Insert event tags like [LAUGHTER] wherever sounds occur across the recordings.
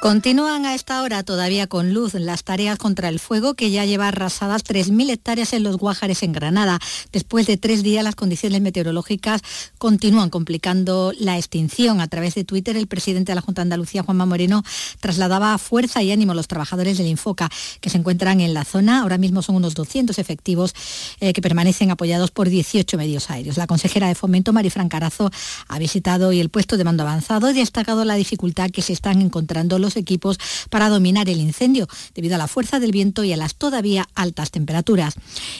Continúan a esta hora todavía con luz las tareas contra el fuego que ya lleva arrasadas 3.000 hectáreas en los Guájares en Granada. Después de tres días las condiciones meteorológicas continúan complicando la extinción. A través de Twitter el presidente de la Junta de Andalucía, Juanma Moreno, trasladaba fuerza y ánimo a los trabajadores del Infoca que se encuentran en la zona. Ahora mismo son unos 200 efectivos eh, que permanecen apoyados por 18 medios aéreos. La consejera de Fomento, Marifran Carazo, ha visitado hoy el puesto de mando avanzado y ha destacado la dificultad que se están encontrando los equipos para dominar el incendio, debido a la fuerza del viento y a las todavía altas temperaturas.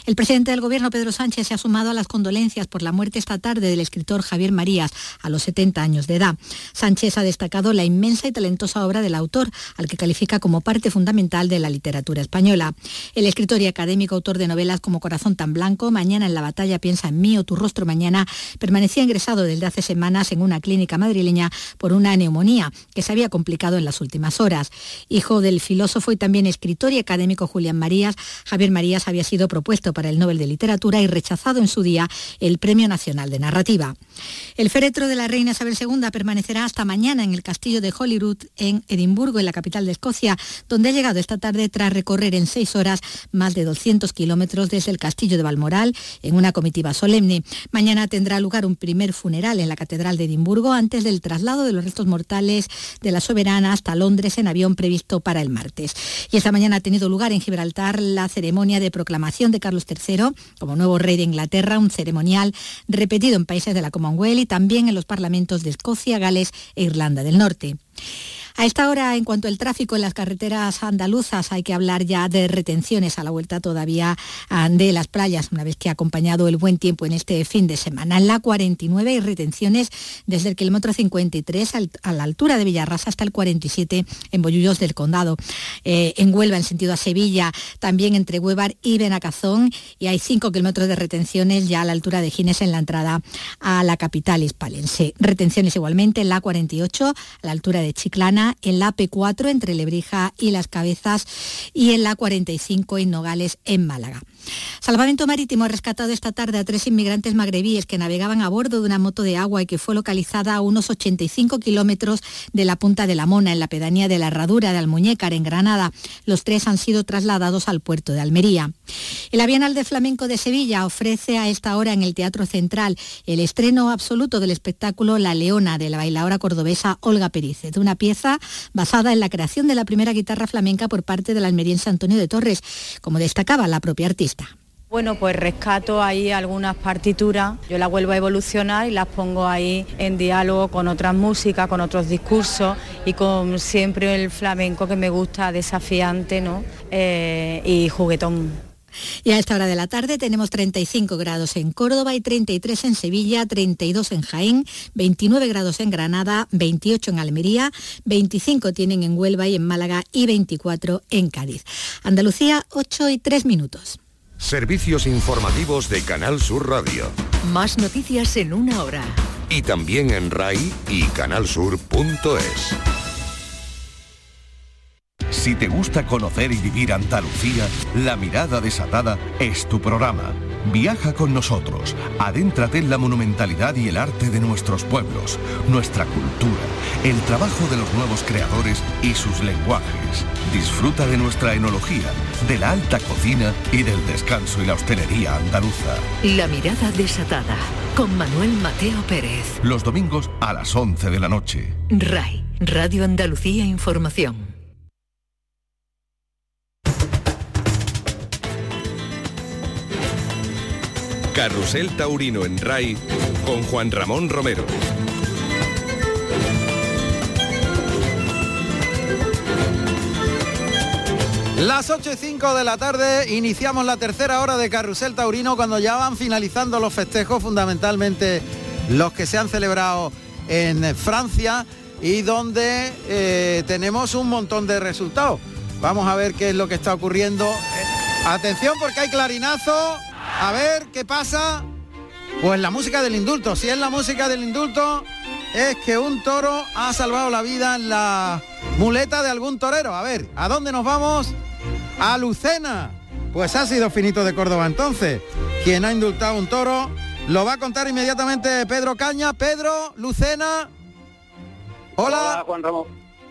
El presidente del Gobierno, Pedro Sánchez, se ha sumado a las condolencias por la muerte esta tarde del escritor Javier Marías, a los 70 años de edad. Sánchez ha destacado la inmensa y talentosa obra del autor, al que califica como parte fundamental de la literatura española. El escritor y académico autor de novelas como Corazón tan blanco, Mañana en la batalla piensa en mí o Tu rostro mañana, permanecía ingresado desde hace semanas en una clínica madrileña por una neumonía que se había complicado en las últimas horas. Hijo del filósofo y también escritor y académico Julián Marías, Javier Marías había sido propuesto para el Nobel de Literatura y rechazado en su día el Premio Nacional de Narrativa. El féretro de la reina Isabel II permanecerá hasta mañana en el castillo de Holyrood en Edimburgo, en la capital de Escocia, donde ha llegado esta tarde tras recorrer en seis horas más de 200 kilómetros desde el castillo de Balmoral en una comitiva solemne. Mañana tendrá lugar un primer funeral en la catedral de Edimburgo antes del traslado de los restos mortales de la soberana hasta Londres en avión previsto para el martes. Y esta mañana ha tenido lugar en Gibraltar la ceremonia de proclamación de Carlos III como nuevo rey de Inglaterra, un ceremonial repetido en países de la Commonwealth y también en los parlamentos de Escocia, Gales e Irlanda del Norte. A esta hora, en cuanto al tráfico en las carreteras andaluzas, hay que hablar ya de retenciones a la vuelta todavía ah, de las playas, una vez que ha acompañado el buen tiempo en este fin de semana. En la 49 hay retenciones desde el kilómetro 53 a la altura de Villarrasa hasta el 47 en Bollullos del Condado. Eh, en Huelva, en sentido a Sevilla, también entre Huevar y Benacazón, y hay 5 kilómetros de retenciones ya a la altura de Gines en la entrada a la capital hispalense. Retenciones igualmente en la 48 a la altura de Chiclana en la P4 entre Lebrija y Las Cabezas y en la 45 en Nogales en Málaga. Salvamento Marítimo ha rescatado esta tarde a tres inmigrantes magrebíes que navegaban a bordo de una moto de agua y que fue localizada a unos 85 kilómetros de la Punta de la Mona, en la pedanía de la Herradura de Almuñécar, en Granada. Los tres han sido trasladados al puerto de Almería. El Avianal de Flamenco de Sevilla ofrece a esta hora en el Teatro Central el estreno absoluto del espectáculo La Leona de la bailadora cordobesa Olga Perícez, una pieza basada en la creación de la primera guitarra flamenca por parte del almeriense Antonio de Torres, como destacaba la propia artista. Bueno, pues rescato ahí algunas partituras, yo las vuelvo a evolucionar y las pongo ahí en diálogo con otras músicas, con otros discursos y con siempre el flamenco que me gusta, desafiante ¿no? Eh, y juguetón. Y a esta hora de la tarde tenemos 35 grados en Córdoba y 33 en Sevilla, 32 en Jaén, 29 grados en Granada, 28 en Almería, 25 tienen en Huelva y en Málaga y 24 en Cádiz. Andalucía, 8 y 3 minutos. Servicios informativos de Canal Sur Radio. Más noticias en una hora. Y también en RAI y canalsur.es. Si te gusta conocer y vivir Andalucía, La Mirada Desatada es tu programa. Viaja con nosotros, adéntrate en la monumentalidad y el arte de nuestros pueblos, nuestra cultura, el trabajo de los nuevos creadores y sus lenguajes. Disfruta de nuestra enología, de la alta cocina y del descanso y la hostelería andaluza. La Mirada Desatada, con Manuel Mateo Pérez. Los domingos a las 11 de la noche. RAI, Radio Andalucía Información. Carrusel Taurino en RAI con Juan Ramón Romero. Las 8 y 5 de la tarde iniciamos la tercera hora de Carrusel Taurino cuando ya van finalizando los festejos, fundamentalmente los que se han celebrado en Francia y donde eh, tenemos un montón de resultados. Vamos a ver qué es lo que está ocurriendo. Atención porque hay clarinazo. A ver qué pasa. Pues la música del indulto. Si es la música del indulto, es que un toro ha salvado la vida en la muleta de algún torero. A ver, ¿a dónde nos vamos? A Lucena. Pues ha sido finito de Córdoba entonces. quien ha indultado un toro. Lo va a contar inmediatamente Pedro Caña. Pedro, Lucena. Hola. Juan Ramón.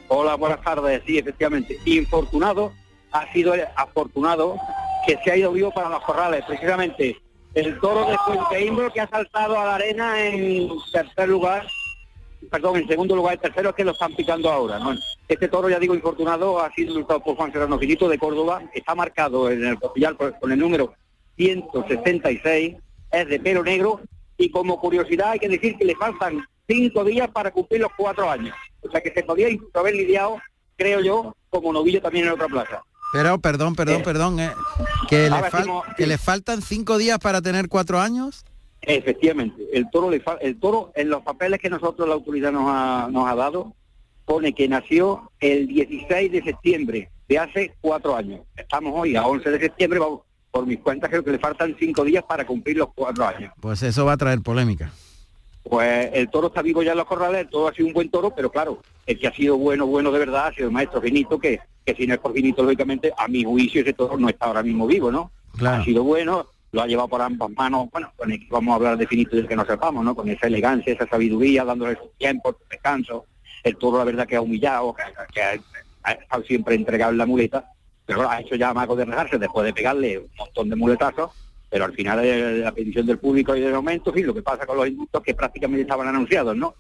Hola, buenas tardes. Sí, efectivamente. Infortunado ha sido afortunado que se ha ido vivo para los corrales. Precisamente el toro de Fuente que ha saltado a la arena en tercer lugar, perdón, en segundo lugar, el tercero es que lo están picando ahora. Este toro, ya digo, infortunado, ha sido indultado por Juan Serrano Finito de Córdoba, está marcado en el copillar con el número 166, es de pelo negro y como curiosidad hay que decir que le faltan cinco días para cumplir los cuatro años. O sea que se podía haber lidiado, creo yo, como novillo también en otra plaza. Pero, perdón, perdón, perdón, eh, que, le que le faltan cinco días para tener cuatro años. Efectivamente, el toro, le el toro en los papeles que nosotros la autoridad nos ha, nos ha dado pone que nació el 16 de septiembre de hace cuatro años. Estamos hoy a 11 de septiembre, vamos, por mis cuentas creo que le faltan cinco días para cumplir los cuatro años. Pues eso va a traer polémica. Pues el toro está vivo ya en los corrales, todo ha sido un buen toro, pero claro, el que ha sido bueno, bueno de verdad ha sido el maestro Finito, que, que si no es por Finito, lógicamente, a mi juicio ese toro no está ahora mismo vivo, ¿no? Ha sido bueno, lo ha llevado por ambas manos, bueno, con el vamos a hablar de Finito del que no sepamos, ¿no? Con esa elegancia, esa sabiduría, dándole su tiempo, su descanso. El toro, la verdad, que ha humillado, que, ha, ha, estado siempre entregado en la muleta, pero ha hecho ya mago de regarse después de pegarle un montón de muletazos, pero al final de la petición del público y del aumento, lo que pasa con los indultos que prácticamente estaban anunciados, ¿no?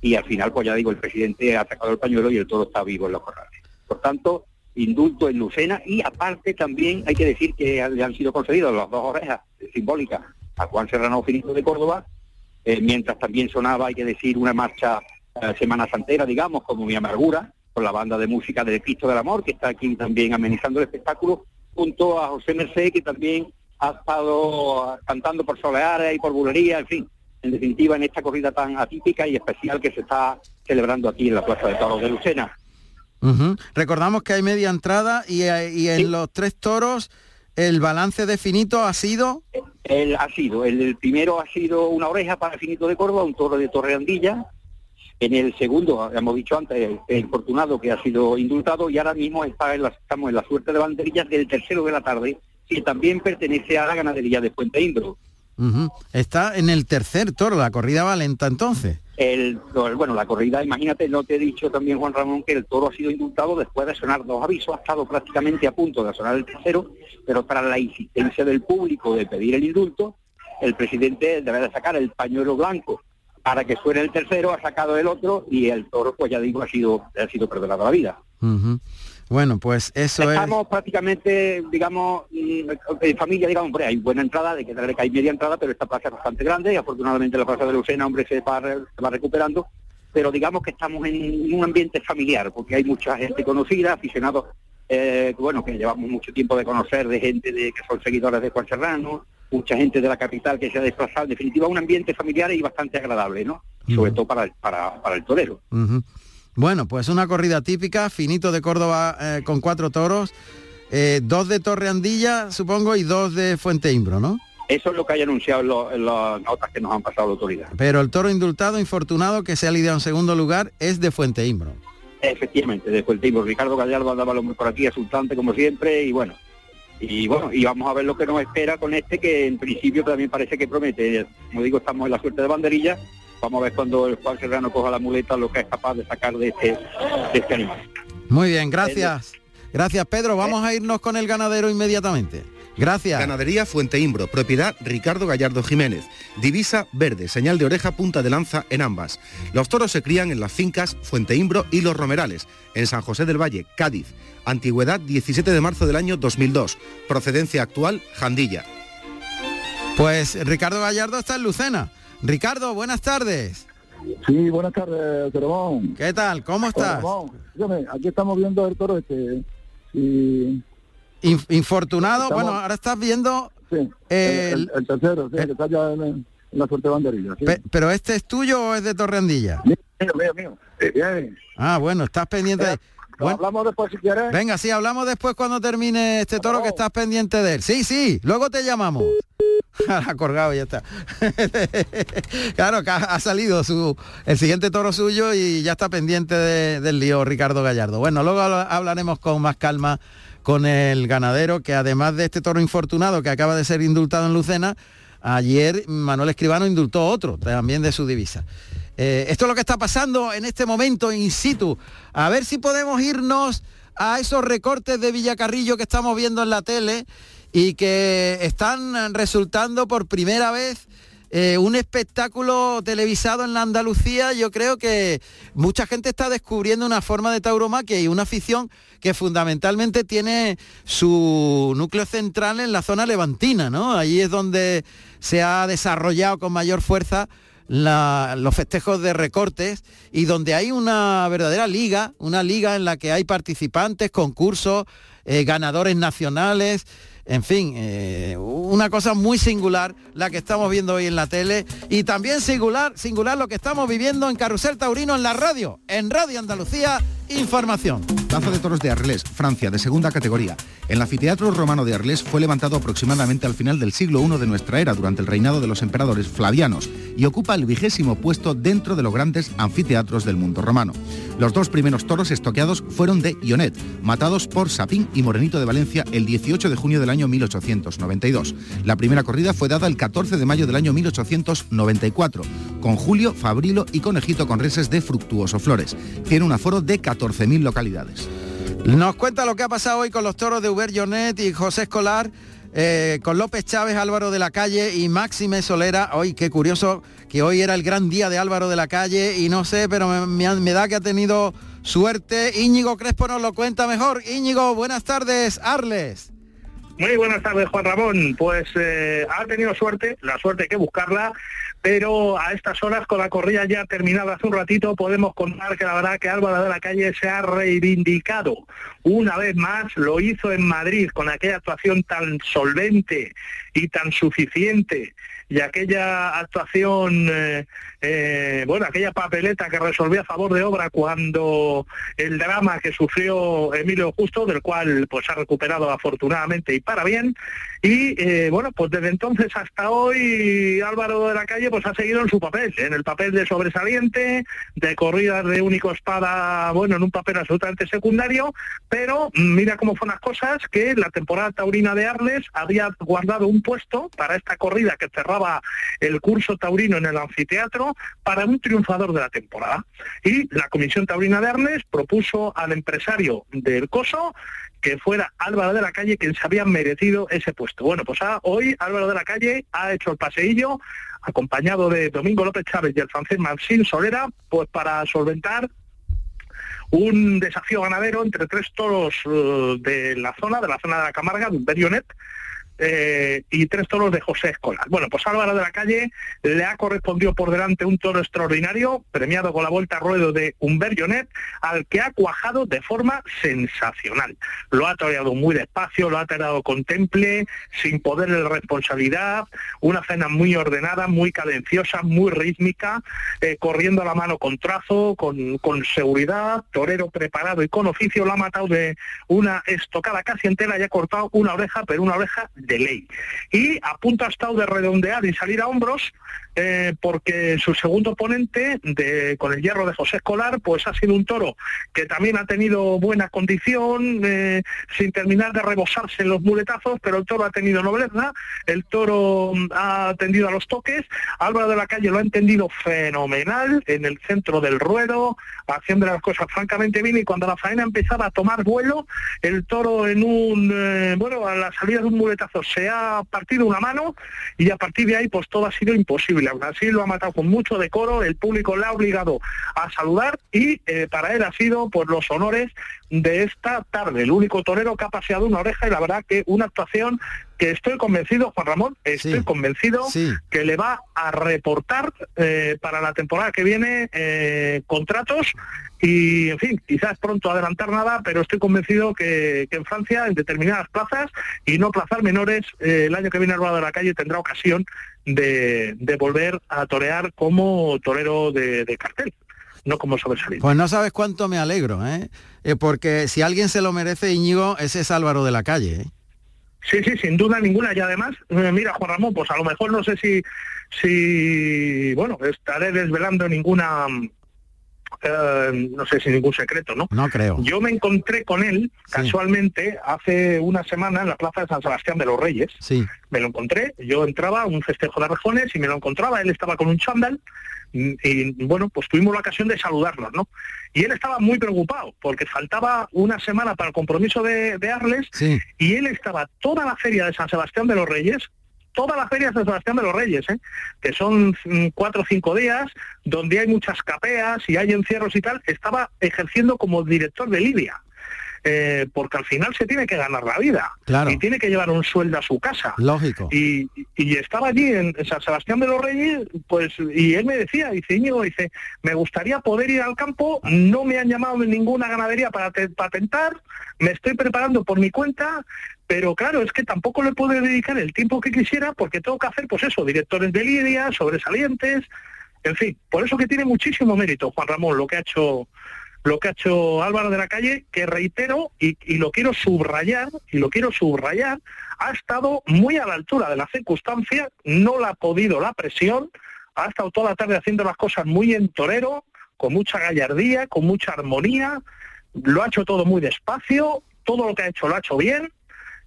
Y al final, pues ya digo, el presidente ha sacado el pañuelo y el toro está vivo en los corrales. Por tanto, indulto en Lucena. Y aparte también hay que decir que le han sido concedidos las dos orejas simbólicas a Juan Serrano Finito de Córdoba, eh, mientras también sonaba, hay que decir, una marcha eh, Semana Santera, digamos, como mi amargura, con la banda de música del Cristo del Amor, que está aquí también amenizando el espectáculo, junto a José Merced, que también ha estado cantando por Soleares y por Bulería, en fin, en definitiva en esta corrida tan atípica y especial que se está celebrando aquí en la Plaza de Toros de Lucena. Recordamos que hay media entrada y, eh, en los tres toros el balance de Finito ha sido... El, ha sido, el, primero ha sido una oreja para Finito de Córdoba, un toro de Torreandilla, en el segundo, hemos dicho antes, el infortunado que ha sido indultado y ahora mismo está en la, estamos en la suerte de banderillas del tercero de la tarde, que también pertenece a la ganadería de Puente Imbro. Está en el tercer toro, la corrida valenta entonces. Bueno, la corrida, imagínate, no te he dicho también, Juan Ramón, que el toro ha sido indultado después de sonar dos avisos, ha estado prácticamente a punto de sonar el tercero, pero tras la insistencia del público de pedir el indulto, el presidente debe de sacar el pañuelo blanco para que suene el tercero, ha sacado el otro y el toro, pues ya digo, ha sido, ha sido perdonado la vida. Bueno, pues eso Estamos prácticamente, digamos, mm, en familia, digamos, hombre, hay buena entrada, de que, que hay media entrada, pero esta plaza es bastante grande y afortunadamente la plaza de Lucena, hombre, se va, se va recuperando, pero digamos que estamos en un ambiente familiar, porque hay mucha gente conocida, aficionados, eh, bueno, que llevamos mucho tiempo de conocer, de gente de, que son seguidores de Juan Serrano, mucha gente de la capital que se ha desplazado, en definitiva un ambiente familiar y bastante agradable, ¿no? Sobre todo para, para, para el torero. Bueno, pues una corrida típica, finito de Córdoba eh, con cuatro toros, eh, dos de Torreandilla, supongo, y dos de Fuente Imbro, ¿no? Eso es lo que hay anunciado en, las notas que nos han pasado la autoridad. Pero el toro indultado, infortunado, que se ha lidiado en segundo lugar, es de Fuente Imbro. Efectivamente, de Fuente Imbro. Ricardo Gallardo andaba por aquí, asultante como siempre, y bueno, y bueno, y vamos a ver lo que nos espera con este que en principio también parece que promete. Como digo, estamos en la suerte de banderilla. Vamos a ver cuando el Juan Serrano coja la muleta lo que es capaz de sacar de este, de este animal. Muy bien, gracias. Gracias Pedro. Vamos a irnos con el ganadero inmediatamente. Gracias. Ganadería Fuente Imbro, propiedad Ricardo Gallardo Jiménez. Divisa verde, señal de oreja, punta de lanza en ambas. Los toros se crían en las fincas Fuente Imbro y Los Romerales, en San José del Valle, Cádiz. Antigüedad 17 de marzo del año 2002. Procedencia actual, Jandilla. Pues Ricardo Gallardo está en Lucena. Ricardo, buenas tardes. Sí, buenas tardes, Teromón. ¿Qué tal? ¿Cómo estás? aquí estamos viendo el toro este. infortunado, bueno, ahora estás viendo... Sí, el, tercero, sí, que está ya en, la suerte banderilla. ¿Pero este es tuyo o es de Torreandilla? Mío, mío, mío. bien. Ah, bueno, estás pendiente de... hablamos después si quieres. Venga, sí, hablamos después cuando termine este toro que estás pendiente de él. Sí, sí, luego te llamamos. Ha [LAUGHS] colgado ya está. [LAUGHS] claro, que ha salido su, el siguiente toro suyo y ya está pendiente del lío Ricardo Gallardo. Bueno, luego hablaremos con más calma con el ganadero, que además de este toro infortunado que acaba de ser indultado en Lucena, ayer Manuel Escribano indultó otro, también de su divisa. Eh, esto es lo que está pasando en este momento in situ. A ver si podemos irnos a esos recortes de Villacarrillo que estamos viendo en la tele y que están resultando por primera vez eh, un espectáculo televisado en la Andalucía, yo creo que mucha gente está descubriendo una forma de tauromaquia y una afición que fundamentalmente tiene su núcleo central en la zona levantina, ¿no? Allí es donde se ha desarrollado con mayor fuerza los festejos de recortes y donde hay una verdadera liga, una liga en la que hay participantes, concursos, eh, ganadores nacionales, en fin, eh, una cosa muy singular la que estamos viendo hoy en la tele y también singular, singular lo que estamos viviendo en Carrusel Taurino en la radio, en Radio Andalucía Información. Plaza de Toros de Arles, Francia, de segunda categoría. El anfiteatro romano de Arles fue levantado aproximadamente al final del siglo I de nuestra era, durante el reinado de los emperadores flavianos, y ocupa el vigésimo puesto dentro de los grandes anfiteatros del mundo romano. Los dos primeros toros estoqueados fueron de Ionet, matados por Sapín y Morenito de Valencia el 18 de junio del año 1892. La primera corrida fue dada el 14 de mayo del año 1894, con Julio, Fabrilo y Conejito con reses de Fructuoso Flores. Tiene un aforo de 14.000 localidades. Nos cuenta lo que ha pasado hoy con los toros de Uber Jonet y José Escolar, eh, con López Chávez, Álvaro de la Calle y Máxime Solera. Hoy, qué curioso que hoy era el gran día de Álvaro de la Calle y no sé, pero me, me da que ha tenido suerte. Íñigo Crespo nos lo cuenta mejor. Íñigo, buenas tardes, Arles. Muy buenas tardes, Juan Ramón. Pues eh, ha tenido suerte, la suerte hay que buscarla, pero a estas horas, con la corrida ya terminada hace un ratito, podemos contar que la verdad que Álvaro de la Calle se ha reivindicado. Una vez más, lo hizo en Madrid con aquella actuación tan solvente y tan suficiente y aquella actuación eh, eh, bueno, aquella papeleta que resolvió a favor de obra cuando el drama que sufrió Emilio Justo, del cual pues ha recuperado afortunadamente y para bien. Y eh, bueno, pues desde entonces hasta hoy Álvaro de la Calle pues ha seguido en su papel, en el papel de sobresaliente, de corridas de único espada, bueno, en un papel absolutamente secundario, pero mira cómo fueron las cosas, que la temporada taurina de Arles había guardado un puesto para esta corrida que cerraba el curso taurino en el anfiteatro, para un triunfador de la temporada. Y la Comisión Taurina de Arnes propuso al empresario del Coso que fuera Álvaro de la Calle quien se había merecido ese puesto. Bueno, pues hoy Álvaro de la Calle ha hecho el paseillo acompañado de Domingo López Chávez y el francés Maxime Solera, pues para solventar un desafío ganadero entre tres toros eh, de la zona, de la zona de la Camarga, de un Berionet, eh, y tres toros de José Escolar. Bueno, pues Álvaro de la Calle le ha correspondido por delante un toro extraordinario, premiado con la vuelta a ruedo de Humbert Jonet, al que ha cuajado de forma sensacional. Lo ha toreado muy despacio, lo ha toreado con temple, sin poderle responsabilidad, una cena muy ordenada, muy cadenciosa, muy rítmica, eh, corriendo a la mano con trazo, con seguridad, torero preparado y con oficio, lo ha matado de una estocada casi entera y ha cortado una oreja, pero una oreja de ley. Y a punto ha estado de redondear y salir a hombros eh, porque su segundo oponente, de, con el hierro de José Escolar, pues ha sido un toro que también ha tenido buena condición, eh, sin terminar de rebosarse en los muletazos, pero el toro ha tenido nobleza, el toro mm, ha atendido a los toques, Álvaro de la Calle lo ha entendido fenomenal en el centro del ruedo, haciendo las cosas francamente bien y cuando la faena empezaba a tomar vuelo, el toro en un, eh, bueno, a la salida de un muletazo se ha partido una mano y a partir de ahí pues todo ha sido imposible Brasil lo ha matado con mucho decoro, el público le ha obligado a saludar y eh, para él ha sido por los honores de esta tarde. El único torero que ha paseado una oreja y la verdad que una actuación que estoy convencido, Juan Ramón, estoy convencido que le va a reportar eh, para la temporada que viene eh, contratos y, en fin, quizás pronto adelantar nada, pero estoy convencido que, en Francia, en determinadas plazas y no plazas menores, el año que viene el de la calle tendrá ocasión de, volver a torear como torero de, cartel no como sobresaliente. Pues no sabes cuánto me alegro, ¿eh? ¿eh? porque si alguien se lo merece, Íñigo, ese es Álvaro de la Calle. ¿eh? Sí, sí, sin duda ninguna. Y además, eh, mira, Juan Ramón, pues a lo mejor no sé si, si bueno, estaré desvelando ninguna eh, no sé si ningún secreto, ¿no? No creo. Yo me encontré con él casualmente hace una semana en la plaza de San Sebastián de los Reyes. Sí. Me lo encontré, yo entraba a un festejo de rejones y me lo encontraba, él estaba con un chándal y bueno, pues tuvimos la ocasión de saludarnos, ¿no? Y él estaba muy preocupado porque faltaba una semana para el compromiso de, de Arles Sí. y él estaba toda la feria de San Sebastián de los Reyes, toda la feria de San Sebastián de los Reyes, ¿eh? que son mm, cuatro o cinco días, donde hay muchas capeas y hay encierros y tal, estaba ejerciendo como director de Lidia. Eh, porque al final se tiene que ganar la vida Claro. y tiene que llevar un sueldo a su casa. Lógico. Y, y estaba allí en San Sebastián de los Reyes, pues, y él me decía, dice, Íñigo, dice, me gustaría poder ir al campo, no me han llamado de ninguna ganadería para te- patentar, me estoy preparando por mi cuenta, pero claro, es que tampoco le puedo dedicar el tiempo que quisiera porque tengo que hacer, pues eso, directores de lidia, sobresalientes, en fin, por eso que tiene muchísimo mérito, Juan Ramón, lo que ha hecho lo que ha hecho Álvaro de la Calle, que reitero y, lo quiero subrayar, y lo quiero subrayar, ha estado muy a la altura de la circunstancia, no la ha podido la presión, ha estado toda la tarde haciendo las cosas muy en torero, con mucha gallardía, con mucha armonía, lo ha hecho todo muy despacio, todo lo que ha hecho lo ha hecho bien,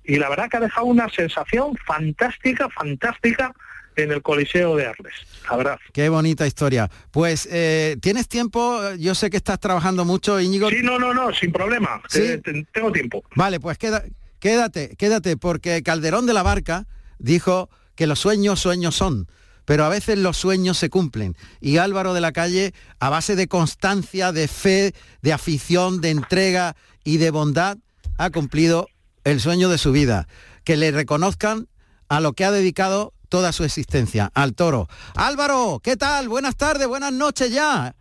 y la verdad que ha dejado una sensación fantástica, fantástica en el Coliseo de Arles, la verdad. Qué bonita historia. Pues, eh, ¿tienes tiempo? Yo sé que estás trabajando mucho, Íñigo. Sí, no, no, no, sin problema, Sí. Te- te- tengo tiempo. Vale, pues queda- quédate, quédate, porque Calderón de la Barca dijo que los sueños sueños son, pero a veces los sueños se cumplen. Y Álvaro de la Calle, a base de constancia, de fe, de afición, de entrega y de bondad, ha cumplido el sueño de su vida. Que le reconozcan a lo que ha dedicado toda su existencia, al toro. Álvaro, ¿qué tal? Buenas tardes, buenas noches ya.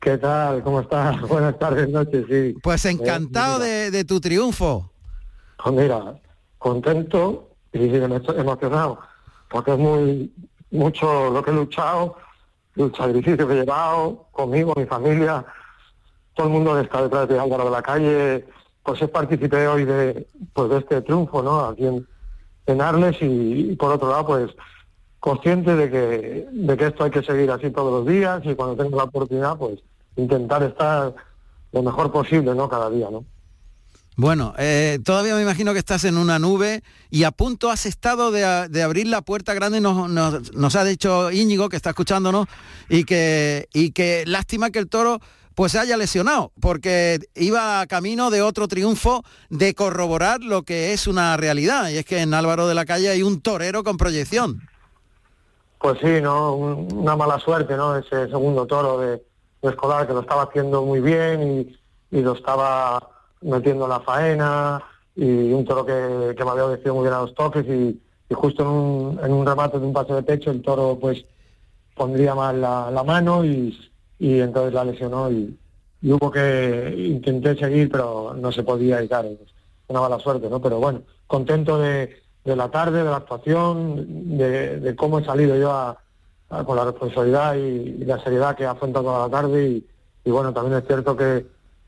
¿Qué tal? ¿Cómo estás? [LAUGHS] Buenas tardes, noches, sí. Pues encantado Eh, de, de tu triunfo. Pues mira, contento y emo- emocionado, porque es muy mucho lo que he luchado, el sacrificio que he llevado conmigo, mi familia, todo el mundo que está detrás de Álvaro de la Calle, pues es participé hoy de, pues de este triunfo, ¿no? Aquí en, Arles y, por otro lado, pues consciente de que, de que esto hay que seguir así todos los días y cuando tenga la oportunidad, pues intentar estar lo mejor posible, ¿no? Cada día, ¿no? Bueno, eh, todavía me imagino que estás en una nube y a punto has estado de, de abrir la puerta grande, nos, nos- nos ha dicho Íñigo, que está escuchándonos, y que, y que lástima que el toro pues se haya lesionado, porque iba camino de otro triunfo de corroborar lo que es una realidad, y es que en Álvaro de la Calle hay un torero con proyección. Pues sí, ¿no? Un- Una mala suerte, ¿no? Ese segundo toro de, de escolar que lo estaba haciendo muy bien y, lo estaba metiendo en la faena y un toro que, me había obedecido muy bien a los toques y, justo en un, remate de un pase de pecho el toro pues pondría mal la mano y, y entonces la lesionó y, hubo que intenté seguir pero no se podía y claro, pues, una mala suerte, ¿no? Pero bueno, contento de, de la tarde, de la actuación, de, de cómo he salido yo a, con la responsabilidad y, la seriedad que he afrontado toda la tarde y, bueno, también es cierto que,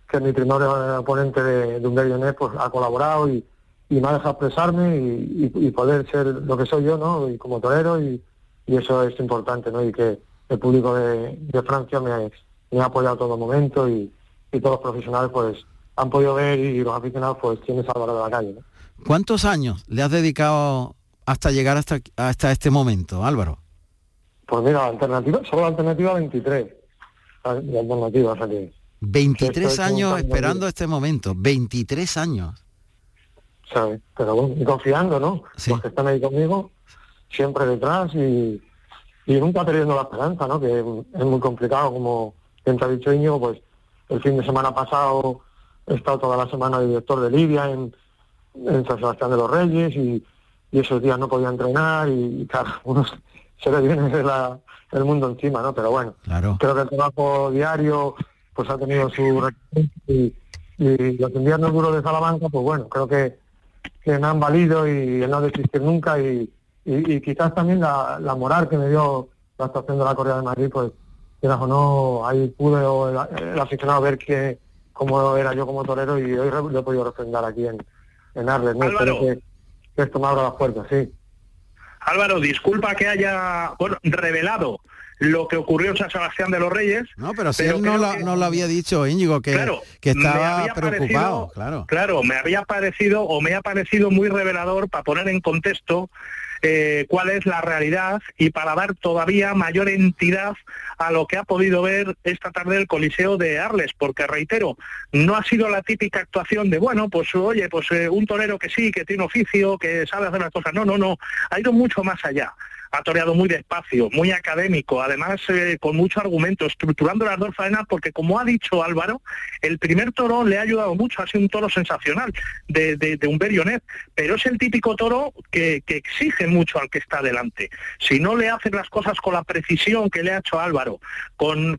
que mi primer oponente de, de un Berlionet pues ha colaborado y, me ha dejado expresarme y poder ser lo que soy yo, ¿no? Y como torero y, y eso es importante, ¿no? Y que el público de, de Francia me, me ha apoyado a todo momento y, y todos los profesionales pues han podido ver y los aficionados pues tienes Álvaro de la calle, ¿no? ¿Cuántos años le has dedicado hasta llegar hasta, hasta este momento, Álvaro? Pues mira, la alternativa, solo la alternativa 23 la- de alternativa, o sea que 23 Estoy años esperando este momento, 23 años. ¿sabes? Pero bueno, y confiando, ¿no? Los que están ahí conmigo, siempre detrás y, y nunca perdiendo la esperanza, ¿no? Que es muy complicado, como bien te ha dicho Íñigo, pues el fin de semana pasado he estado toda la semana de director de Libia en, en San Sebastián de los Reyes y, y esos días no podía entrenar y, y, claro, [LAUGHS] uno se- le viene la- el mundo encima, ¿no? Pero bueno, Claro. creo que el trabajo diario pues ha tenido su y, y los inviernos duros de Salamanca, pues bueno, creo que, que me han valido y el no desistir nunca y, y- y quizás también la, la moral que me dio la actuación de la Correa de Madrid, pues quieras o no, ahí pude o el, el aficionado ver que cómo era yo como torero y hoy re- lo he podido refrendar aquí en, en Arles, ¿no? Espero que, que esto me abra las puertas, sí. Álvaro, disculpa que haya bueno, revelado lo que ocurrió en San Sebastián de los Reyes. No, pero si él no lo, había dicho, Íñigo, que, que estaba preocupado, claro. Claro, me había parecido o me ha parecido muy revelador para poner en contexto eh, cuál es la realidad y para dar todavía mayor entidad a lo que ha podido ver esta tarde el Coliseo de Arles, porque reitero, no ha sido la típica actuación de, bueno, pues oye, pues eh, un torero que sí, que tiene oficio, que sabe hacer las cosas. No, no, no, ha ido mucho más allá ha toreado muy despacio, muy académico, además eh, con mucho argumento, estructurando las dos faenas, porque como ha dicho Álvaro, el primer toro le ha ayudado mucho, ha sido un toro sensacional de, de, un Berionet, pero es el típico toro que, exige mucho al que está delante. Si no le hacen las cosas con la precisión que le ha hecho Álvaro, con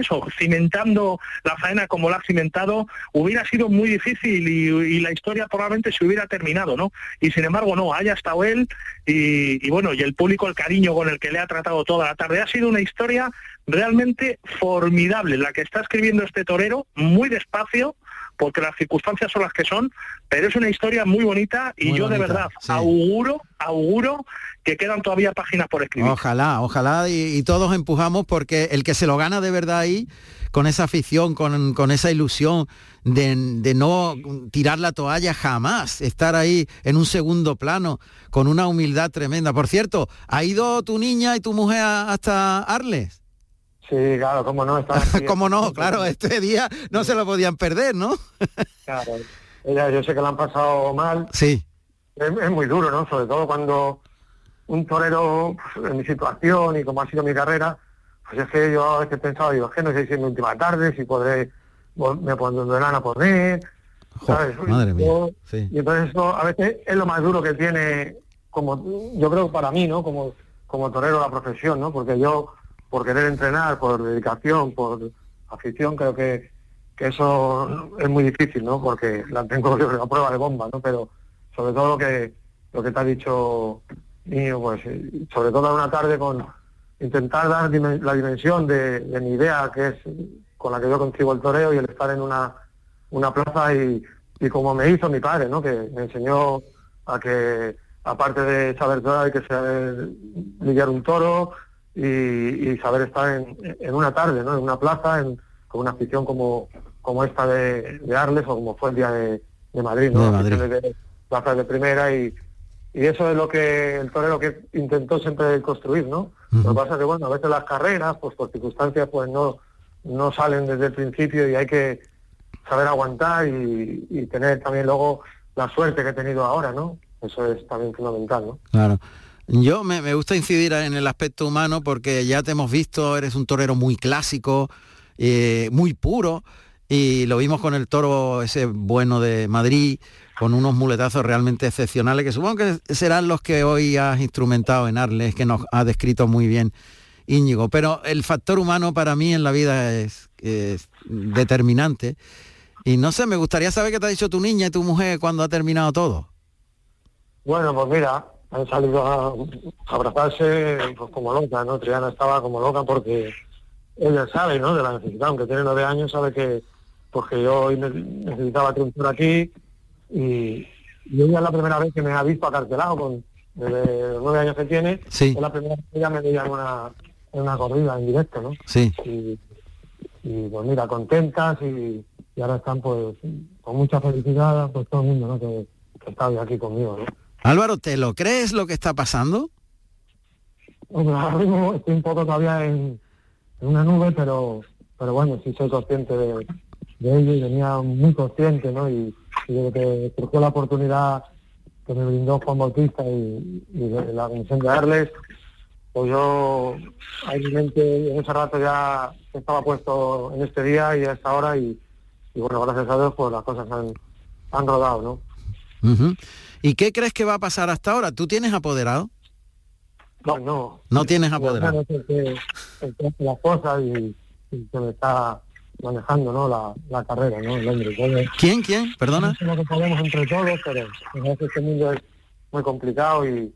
eso, cimentando la faena como la ha cimentado, hubiera sido muy difícil y, la historia probablemente se hubiera terminado, ¿no? Y sin embargo, no, haya estado él y, y bueno, y el público el cariño con el que le ha tratado toda la tarde. Ha sido una historia realmente formidable la que está escribiendo este torero, muy despacio, porque las circunstancias son las que son, pero es una historia muy bonita y yo de verdad auguro, auguro que quedan todavía páginas por escribir. Ojalá, ojalá y, todos empujamos porque el que se lo gana de verdad ahí, con esa afición, con, con esa ilusión de, de, no tirar la toalla jamás, estar ahí en un segundo plano, con una humildad tremenda. Por cierto, ¿ha ido tu niña y tu mujer hasta Arles? Sí, claro, cómo no. [LAUGHS] cómo no, claro, este día no se lo podían perder, ¿no? claro, ella, yo sé que la han pasado mal. Sí. Es, muy duro, ¿no? Sobre todo cuando un torero, pues, en mi situación y como ha sido mi carrera, pues es que yo a veces he pensado, digo, es que no sé si en mi última tarde, si podré, me pondrán a poner, ¿sabes? madre mía. Y entonces eso a veces es lo más duro que tiene, como yo creo para mí, ¿no? Como, como torero la profesión, ¿no? Porque yo por querer entrenar, por dedicación, por afición, creo que, eso es muy difícil, ¿no? Porque la tengo [LAUGHS] la prueba de bomba, ¿no? Pero sobre todo lo que lo que te ha dicho Niño, pues sobre todo una tarde con intentar dar la dimensión de, mi idea, que es con la que yo concibo el toreo y el estar en una, una plaza y, y como me hizo mi padre, ¿no? Que me enseñó a que aparte de saber torear hay que saber lidiar un toro, y, saber estar en, una tarde, ¿no? En una plaza, con una afición como, como esta de, Arles o como fue el día de, Madrid, ¿no? De, plazas de primera y, y eso es lo que el torero que intentó siempre construir, ¿no? Lo que pasa es que, bueno, a veces las carreras, pues por circunstancias, pues no, no salen desde el principio y hay que saber aguantar y, y tener también luego la suerte que he tenido ahora, ¿no? Eso es también fundamental, ¿no? Claro. Yo me, gusta incidir en el aspecto humano porque ya te hemos visto, eres un torero muy clásico, eh, muy puro, y lo vimos con el toro ese bueno de Madrid, con unos muletazos realmente excepcionales, que supongo que serán los que hoy has instrumentado en Arles, que nos ha descrito muy bien Íñigo. Pero el factor humano para mí en la vida es, es determinante. Y no sé, me gustaría saber qué te ha dicho tu niña y tu mujer cuando ha terminado todo. Bueno, pues mira, han salido a, abrazarse pues, como loca, ¿no? Triana estaba como loca porque ella sabe, ¿no? De la necesidad, aunque tiene nueve años, sabe que porque yo hoy necesitaba triunfar aquí y, ella es la primera vez que me ha visto acartelado con desde los nueve años que tiene, es la primera vez que ella me veía en una, en una corrida en directo, ¿no? Sí. Y, pues mira, contentas y, ahora están pues con mucha felicidad, pues todo el mundo, ¿no? Que, que está aquí conmigo, ¿no? Álvaro, ¿te lo crees lo que está pasando? Bueno, estoy un poco todavía en, una nube, pero pero bueno, sí soy consciente de, ello y venía muy consciente, ¿no? Y, y que surgió la oportunidad que me brindó Juan Bautista y, de la Comisión de Arles, pues yo ahí mi mente en ese rato ya estaba puesto en este día y a esta hora y, bueno, gracias a Dios pues las cosas han, han rodado, ¿no? ¿Y qué crees que va a pasar hasta ahora? ¿Tú tienes apoderado? No, no. No tienes apoderado. No, que, las cosas y, se me está manejando ¿no? la, la carrera, ¿no? El hombre. ¿Quién? ¿Quién? Perdona. No lo que podemos entre todos, pero este mundo es muy complicado y,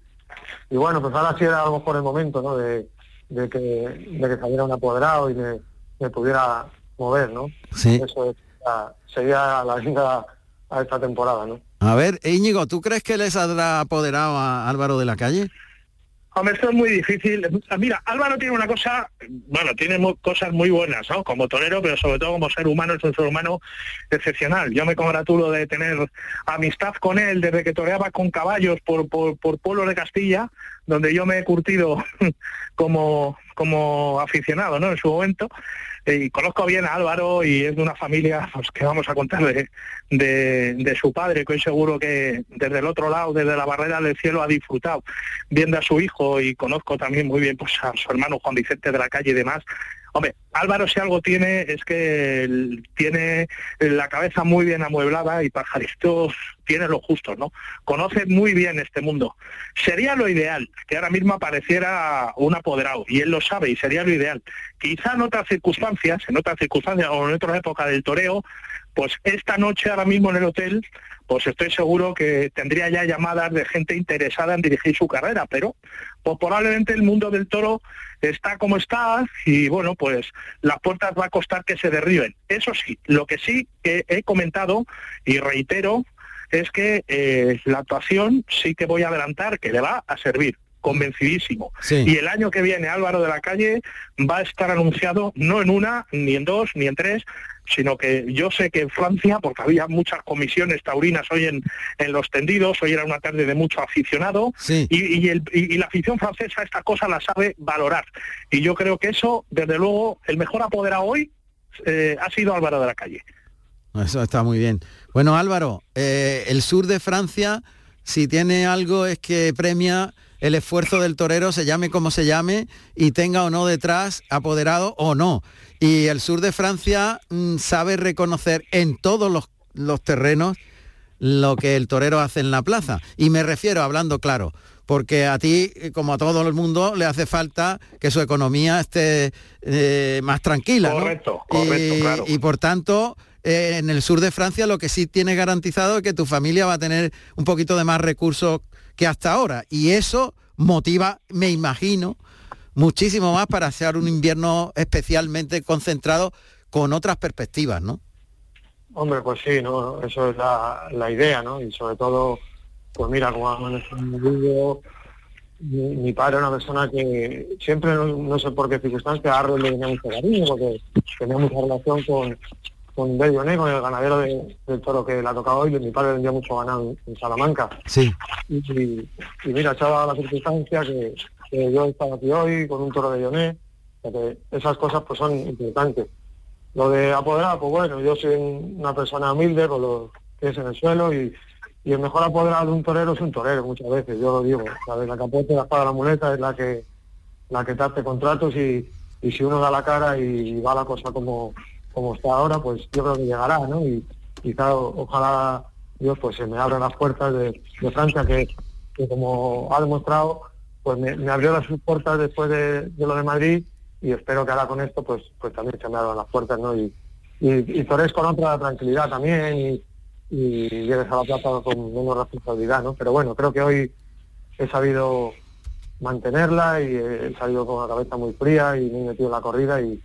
y bueno, pues ahora sí era a lo mejor el momento, ¿no? De, de, que, de que saliera un apoderado y me, me pudiera mover, ¿no? Sí. Eso sería la linda a esta temporada, ¿no? A ver, Íñigo, ¿tú crees que les habrá apoderado a Álvaro de la Calle? Hombre, esto es muy difícil. Mira, Álvaro tiene una cosa, bueno, tiene cosas muy buenas, ¿no? Como torero, pero sobre todo como ser humano, es un ser humano excepcional. Yo me congratulo de tener amistad con él desde que toreaba con caballos por, por, por pueblos de Castilla, donde yo me he curtido [LAUGHS] como, como aficionado, ¿no? En su momento y conozco bien a Álvaro y es de una familia pues, que vamos a contar de, de, su padre, que hoy seguro que desde el otro lado, desde la barrera del cielo, ha disfrutado viendo a su hijo y conozco también muy bien pues, a su hermano Juan Vicente de la calle y demás. Hombre, Álvaro si algo tiene es que tiene la cabeza muy bien amueblada y Pajarito tiene lo justo, ¿no? Conoce muy bien este mundo. Sería lo ideal que ahora mismo apareciera un apoderado, y él lo sabe, y sería lo ideal. Quizá en otras circunstancias, en otras circunstancias o en otra época del toreo, pues esta noche ahora mismo en el hotel pues estoy seguro que tendría ya llamadas de gente interesada en dirigir su carrera, pero pues probablemente el mundo del toro está como está y bueno, pues las puertas va a costar que se derriben. Eso sí, lo que sí que he comentado y reitero es que eh, la actuación sí que voy a adelantar que le va a servir convencidísimo. Y el año que viene Álvaro de la Calle va a estar anunciado no en una, ni en dos, ni en tres, sino que yo sé que en Francia, porque había muchas comisiones taurinas hoy en, en los tendidos, hoy era una tarde de mucho aficionado, y, y, la afición francesa esta cosa la sabe valorar. Y yo creo que eso, desde luego, el mejor apoderado hoy eh, ha sido Álvaro de la Calle. Eso está muy bien. Bueno, Álvaro, eh, el sur de Francia, si tiene algo es que premia el esfuerzo del torero, se llame como se llame, y tenga o no detrás apoderado o no. Y el sur de Francia mm, sabe reconocer en todos los, terrenos lo que el torero hace en la plaza. Y me refiero, hablando claro, porque a ti, como a todo el mundo, le hace falta que su economía esté eh, más tranquila. Correcto, correcto, y, claro. Y por tanto, eh, en el sur de Francia lo que sí tiene garantizado es que tu familia va a tener un poquito de más recursos que hasta ahora. Y eso motiva, me imagino, muchísimo más para hacer un invierno especialmente concentrado con otras perspectivas, ¿no? Hombre, pues sí, ¿no? Eso es la, idea, ¿no? Y sobre todo, pues mira, como mi, mi padre era una persona que siempre, no, sé por qué circunstancia, a le tenía mucho cariño, porque tenía mucha relación con, con Bello con el ganadero del toro que le ha tocado hoy, mi padre vendía mucho ganado en, Salamanca. Sí. Y, mira, echaba la circunstancia que, yo estaba aquí hoy con un toro de Lloné, que esas cosas pues son importantes. Lo de apoderar, pues bueno, yo soy una persona humilde con los pies en el suelo y, el mejor apoderado de un torero es un torero muchas veces, yo lo digo. La, la capote, la espada, la muleta es la que la que te hace contratos y, y si uno da la cara y va la cosa como como está ahora, pues yo creo que llegará, ¿no? Y quizá ojalá Dios pues se me abra las puertas de, Francia, que, como ha demostrado, pues me, abrió las puertas después de, lo de Madrid y espero que ahora con esto pues pues también se me abran las puertas, ¿no? Y, y, y con otra tranquilidad también y, y llegues a la plaza con menos responsabilidad, ¿no? Pero bueno, creo que hoy he sabido mantenerla y he salido con la cabeza muy fría y me he metido en la corrida y,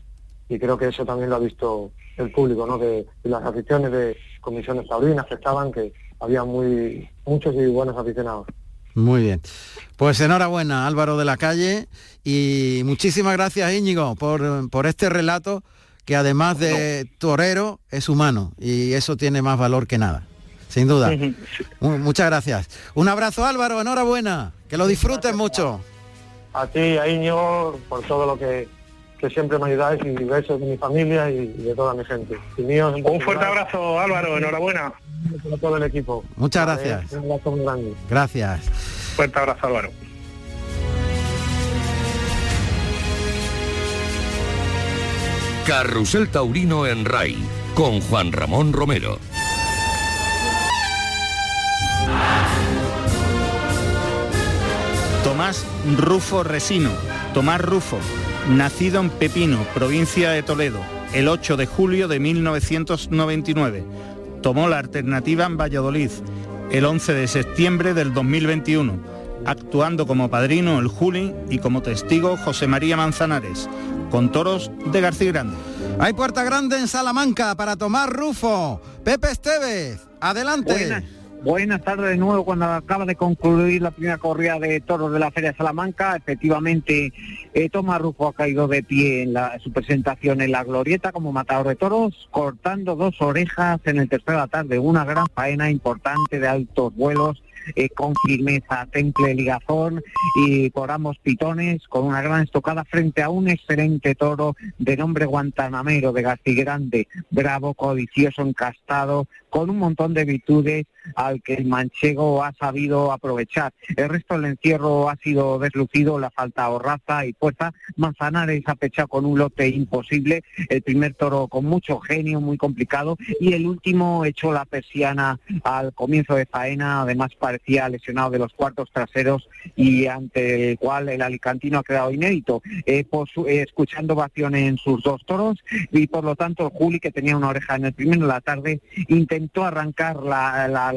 y creo que eso también lo ha visto el público, ¿no? que las aficiones de comisiones taurinas que estaban, que había muy muchos y buenos aficionados. Muy bien. Pues enhorabuena Álvaro de la Calle y muchísimas gracias Íñigo por, por este relato que además de torero es humano y eso tiene más valor que nada. Sin duda. Muchas gracias. Un abrazo Álvaro, enhorabuena. Que lo disfrutes mucho. A ti, a Íñigo, por todo lo que que siempre me ayudáis y besos de mi familia y, de toda mi gente. un fuerte abrazo Álvaro, enhorabuena. A todo el equipo. Muchas gracias. Un abrazo muy grande. Gracias. Fuerte abrazo Álvaro. Carrusel Taurino en RAI con Juan Ramón Romero. Tomás Rufo Resino. Tomás Rufo Nacido en Pepino, provincia de Toledo, el 8 de julio de 1999. Tomó la alternativa en Valladolid el 11 de septiembre del 2021, actuando como padrino el Juli y como testigo José María Manzanares, con toros de García Grande. Hay puerta grande en Salamanca para tomar Rufo. Pepe Esteves, adelante. Buenas tardes de nuevo cuando acaba de concluir la primera corrida de toros de la Feria Salamanca. Efectivamente, eh, Tomás Rufo ha caído de pie en su presentación en la glorieta como matador de toros, cortando dos orejas en el tercer de la tarde. Una gran faena importante de altos vuelos eh, con firmeza, temple ligazón y por ambos pitones, con una gran estocada frente a un excelente toro de nombre Guantanamero, de Grande, bravo, codicioso, encastado, con un montón de virtudes al que el manchego ha sabido aprovechar. El resto del encierro ha sido deslucido, la falta o raza y fuerza. Manzanares ha pechado con un lote imposible, el primer toro con mucho genio, muy complicado, y el último echó la persiana al comienzo de faena, además parecía lesionado de los cuartos traseros y ante el cual el alicantino ha quedado inédito, eh, eh, escuchando ovación en sus dos toros y por lo tanto el Juli, que tenía una oreja en el primero de la tarde, intentó arrancar la, la,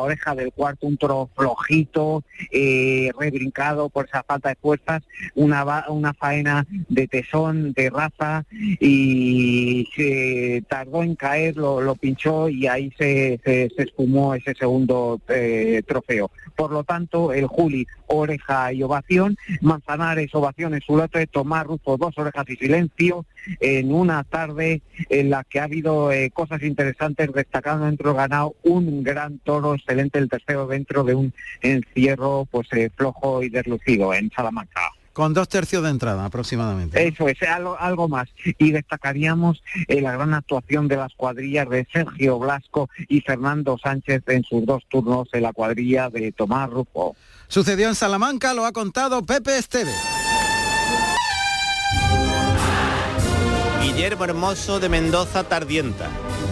oreja del cuarto, un toro flojito, eh, rebrincado por esa falta de fuerzas, una, una faena de tesón, de raza y se tardó en caer, lo, lo pinchó y ahí se, se, espumó ese segundo eh, trofeo. Por lo tanto, el Juli, oreja y ovación, Manzanares, su lote, Tomás Rufo, dos orejas y silencio, en una tarde en la que ha habido eh, cosas interesantes, destacando dentro ganado un gran toro excelente, el tercero dentro de un encierro pues eh, flojo y deslucido en Salamanca. Con dos tercios de entrada aproximadamente. Eso es, algo, algo más. Y destacaríamos eh, la gran actuación de las cuadrillas de Sergio Blasco y Fernando Sánchez en sus dos turnos en la cuadrilla de Tomás Rufo. Sucedió en Salamanca, lo ha contado Pepe Esteve. Guillermo Hermoso de Mendoza Tardienta.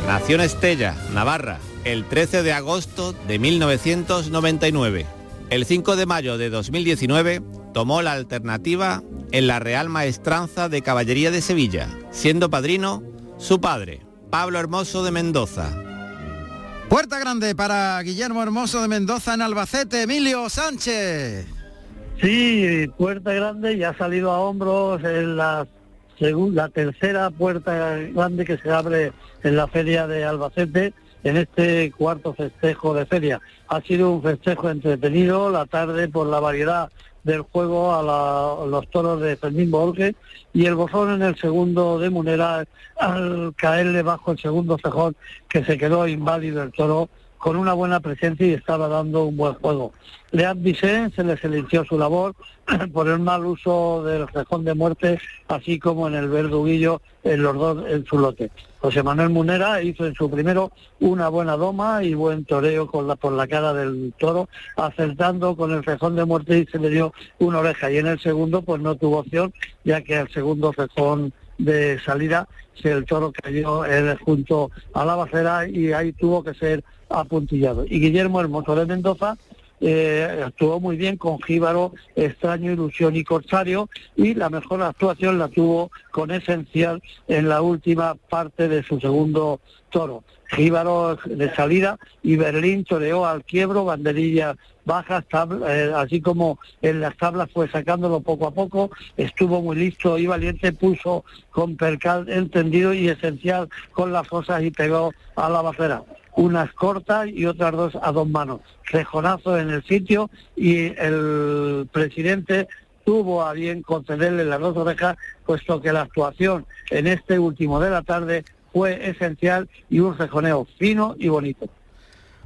Nació en Estella, Navarra, el 13 de agosto de 1999. El 5 de mayo de 2019 tomó la alternativa en la Real Maestranza de Caballería de Sevilla, siendo padrino su padre, Pablo Hermoso de Mendoza. Puerta grande para Guillermo Hermoso de Mendoza en Albacete, Emilio Sánchez. Sí, puerta grande y ha salido a hombros en la segunda, la tercera puerta grande que se abre en la feria de Albacete en este cuarto festejo de feria. Ha sido un festejo entretenido la tarde por la variedad del juego a, los toros de Fermín Borges y el bozón en el segundo de Munera al caerle bajo el segundo cejón que se quedó inválido el toro con una buena presencia y estaba dando un buen juego. Leán Vicente se le silenció su labor [CLEARS THROAT] por el mal uso del cejón de muerte, así como en el verduguillo en los dos en su lote. José Manuel Munera hizo en su primero una buena doma y buen toreo con la, por la cara del toro, acertando con el cejón de muerte y se le dio una oreja. Y en el segundo pues no tuvo opción, ya que el segundo cejón de salida el toro cayó junto a la bacera y ahí tuvo que ser apuntillado. Y Guillermo Hermoso de Mendoza eh, actuó muy bien con Jíbaro, Extraño, Ilusión y Corsario y la mejor actuación la tuvo con Esencial en la última parte de su segundo toro. Jíbaro de salida y Berlín toreó al quiebro, banderilla bajas, eh, así como en las tablas fue sacándolo poco a poco, estuvo muy listo y valiente, puso con percal entendido y esencial con las cosas y pegó a la bacera unas cortas y otras dos a dos manos. Rejonazo en el sitio y el presidente tuvo a bien concederle las dos orejas, puesto que la actuación en este último de la tarde fue esencial y un rejoneo fino y bonito.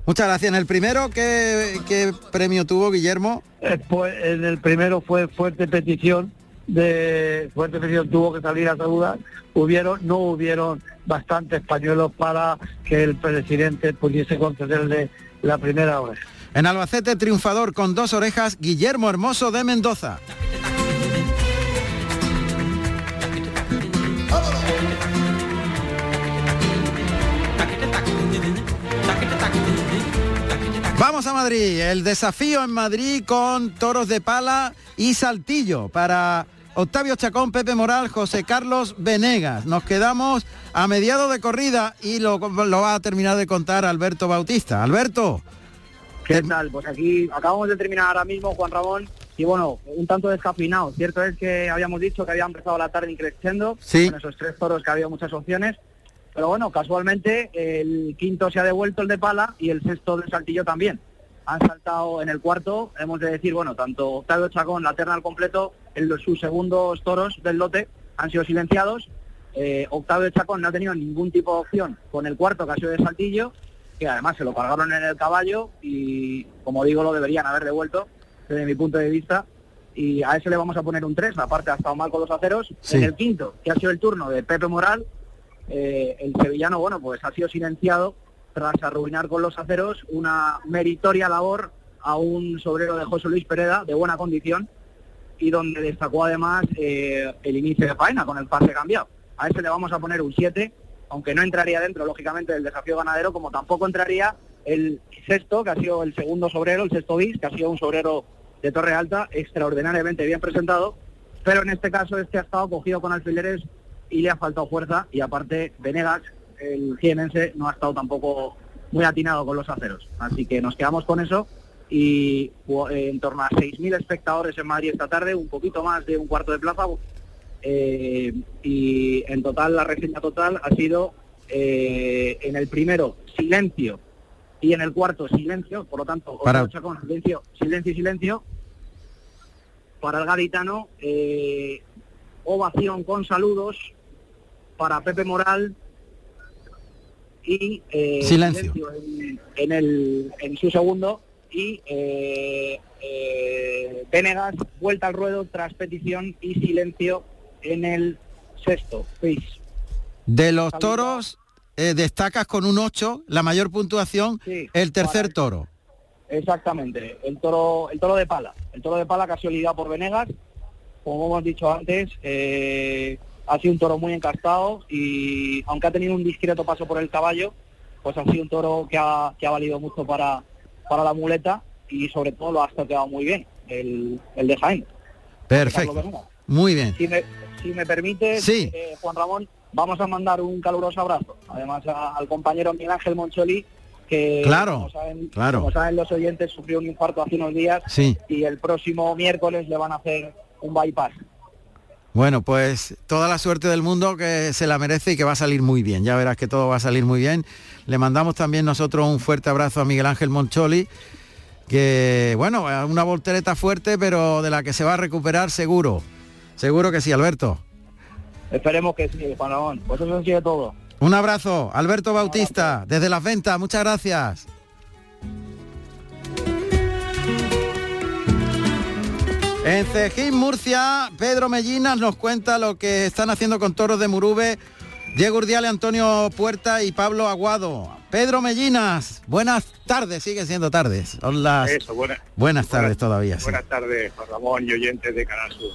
Muchas gracias. En el primero, ¿qué, qué premio tuvo Guillermo? Eh, pues en el primero fue fuerte petición de fuerte petición tuvo que salir a saludar. Hubieron, no hubieron bastantes pañuelos para que el presidente pudiese concederle la primera oreja. En Albacete, triunfador con dos orejas, Guillermo Hermoso de Mendoza. Vamos a Madrid, el desafío en Madrid con toros de pala y saltillo para Octavio Chacón, Pepe Moral, José Carlos Venegas. Nos quedamos a mediado de corrida y lo, lo va a terminar de contar Alberto Bautista. Alberto. ¿Qué tal? Pues aquí acabamos de terminar ahora mismo, Juan Ramón, y bueno, un tanto descafeinado. Cierto es que habíamos dicho que había empezado la tarde increciendo, con esos tres toros que había muchas opciones, Pero bueno, casualmente el quinto se ha devuelto el de pala y el sexto del saltillo también. Han saltado en el cuarto, hemos de decir, bueno, tanto Octavio Chacón, la terna al completo, en los, sus segundos toros del lote han sido silenciados. Eh, Octavio Chacón no ha tenido ningún tipo de opción con el cuarto que ha sido de saltillo, que además se lo cargaron en el caballo y, como digo, lo deberían haber devuelto desde mi punto de vista. Y a ese le vamos a poner un 3, aparte ha estado mal con los aceros. En el quinto, que ha sido el turno de Pepe Moral, eh, el sevillano, bueno, pues ha sido silenciado tras arruinar con los aceros una meritoria labor a un sobrero de José Luis Pereda de buena condición y donde destacó además eh, el inicio de faena con el pase cambiado. A ese le vamos a poner un 7, aunque no entraría dentro, lógicamente, del desafío ganadero, como tampoco entraría el sexto, que ha sido el segundo sobrero, el sexto bis, que ha sido un sobrero de Torre Alta, extraordinariamente bien presentado, pero en este caso este ha estado cogido con alfileres y le ha faltado fuerza y aparte Venegas, el jienense, no ha estado tampoco muy atinado con los aceros. Así que nos quedamos con eso y en torno a 6.000 espectadores en Madrid esta tarde, un poquito más de un cuarto de plaza. Eh, y en total, la reseña total ha sido eh, en el primero silencio y en el cuarto silencio, por lo tanto, Para... con silencio, silencio y silencio. Para el gaditano, eh, ovación con saludos para Pepe Moral y eh, silencio, en, el, en su segundo y eh, eh, Venegas vuelta al ruedo tras petición y silencio en el sexto. De los toros eh, destacas con un 8, la mayor puntuación, el tercer toro. Exactamente, el toro, el toro de pala. El toro de pala sido lidiado por Venegas, como hemos dicho antes, eh, ha sido un toro muy encastado y aunque ha tenido un discreto paso por el caballo, pues ha sido un toro que ha, que ha valido mucho para, para la muleta y sobre todo lo ha quedado muy bien, el, el de Jaén. Perfecto. Muy bien. Si me, si me permite, Sí. eh, Juan Ramón, vamos a mandar un caluroso abrazo, además a- al compañero Miguel Ángel Moncholi, que Claro, como, saben, claro. como saben los oyentes, sufrió un infarto hace unos días Sí. y el próximo miércoles le van a hacer un bypass. Bueno, pues toda la suerte del mundo que se la merece y que va a salir muy bien. Ya verás que todo va a salir muy bien. Le mandamos también nosotros un fuerte abrazo a Miguel Ángel Moncholi, que bueno, una voltereta fuerte, pero de la que se va a recuperar seguro. Seguro que sí, Alberto. Esperemos que sí, Juan Ramón. Pues eso ha sido todo. Un abrazo, Alberto Bautista, desde las ventas, muchas gracias. En Cejín, Murcia, Pedro Mellinas nos cuenta lo que están haciendo con toros de Murube, Diego Urdiale, Antonio Puerta y Pablo Aguado. Pedro Mellinas, buenas tardes, sigue siendo tardes. Son las Eso, buena- buenas tardes todavía. sí. Buenas tardes, Juan Ramón y oyentes de Canal Sur.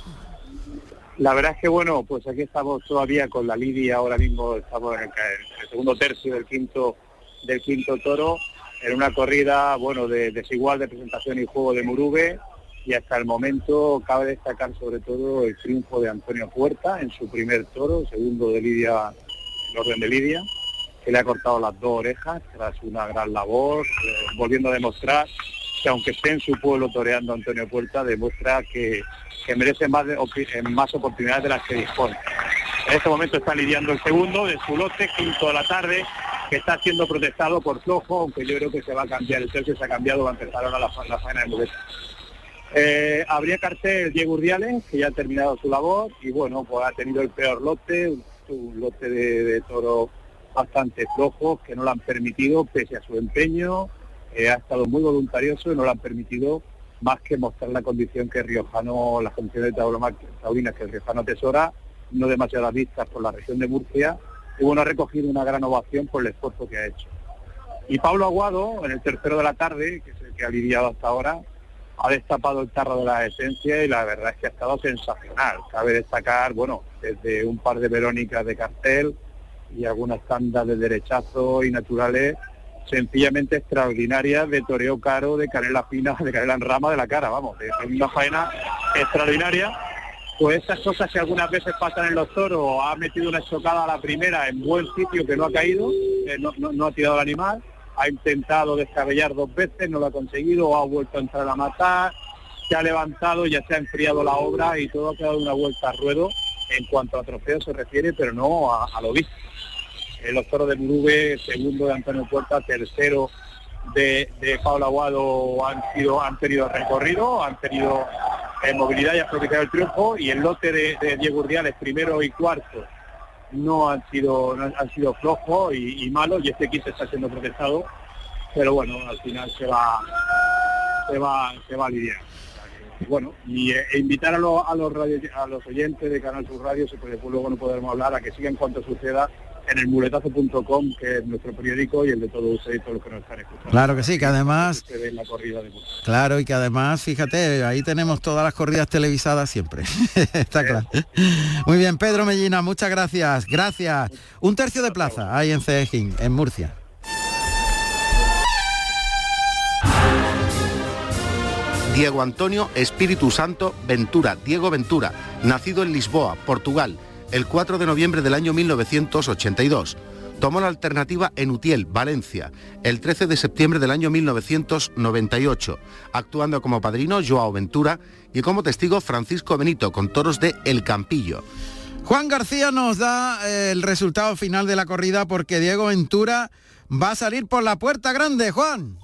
La verdad es que bueno, pues aquí estamos todavía con la Lidia, ahora mismo estamos en el, ca- en el segundo tercio del quinto del quinto toro, en una corrida bueno de desigual de presentación y juego de Murube y hasta el momento cabe destacar sobre todo el triunfo de Antonio Puerta en su primer toro, segundo de Lidia, el orden de Lidia, que le ha cortado las dos orejas tras una gran labor, eh, volviendo a demostrar que aunque esté en su pueblo toreando Antonio Puerta, demuestra que, merece más, de- eh, más oportunidades de las que dispone. En este momento está lidiando el segundo de su lote, quinto de la tarde, que está siendo protestado por flojo, aunque yo creo que se va a cambiar, el tercio se ha cambiado, va a empezar ahora la, la faena de muleta. Eh, habría cartel Diego Urdiales, que ya ha terminado su labor, y bueno, pues ha tenido el peor lote, un, lote de, de toros bastante flojos, que no le han permitido, pese a su empeño, eh, ha estado muy voluntarioso y no le han permitido más que mostrar la condición que Riojano, las condiciones tauroma- taurinas que el Riojano atesora, no demasiadas vistas por la región de Murcia, y bueno, ha recogido una gran ovación por el esfuerzo que ha hecho. Y Pablo Aguado, en el tercero de la tarde, que es el que ha lidiado hasta ahora, ha destapado el tarro de la esencia y la verdad es que ha estado sensacional. Cabe destacar, bueno, desde un par de Verónicas de cartel y algunas tandas de derechazo y naturales sencillamente extraordinarias de toreo caro, de canela fina, de canela en rama de la cara, vamos, de, una faena extraordinaria. Pues esas cosas que algunas veces pasan en los toros, ha metido una estocada a la primera en buen sitio que no ha caído, eh, no, no- no ha tirado el animal, ha intentado descabellar dos veces, no lo ha conseguido, ha vuelto a entrar a matar, se ha levantado, ya se ha enfriado la obra y todo ha quedado una vuelta a ruedo en cuanto a trofeo se refiere, pero no a, lo visto. Los toros de Murube, segundo de Antonio Puerta, tercero de, de Aguado han sido han tenido recorrido, han tenido eh, movilidad y aprovechado el triunfo y el lote de, Diego Urdiales primero y cuarto no han sido han sido flojos y, y malos y este quinto está siendo protestado pero bueno al final se va se va se va a lidiar bueno y e invitar a, los a los a los oyentes de Canal Sur Radio si luego no podremos hablar a que sigan cuanto suceda en el muletazo.com, que es nuestro periódico y el de todos ustedes y todos los que nos están escuchando. Claro que sí, que además... la corrida de claro, y que además, fíjate, ahí tenemos todas las corridas televisadas siempre. [LAUGHS] Está claro. Muy bien, Pedro Mellina, muchas gracias. Gracias. Un tercio de plaza ahí en Cejín, en Murcia. Diego Antonio Espíritu Santo Ventura, Diego Ventura, nacido en Lisboa, Portugal el 4 de noviembre del año 1982. Tomó la alternativa en Utiel, Valencia, el 13 de septiembre del año 1998, actuando como padrino Joao Ventura y como testigo Francisco Benito con toros de El Campillo. Juan García nos da eh, el resultado final de la corrida porque Diego Ventura va a salir por la puerta grande, Juan.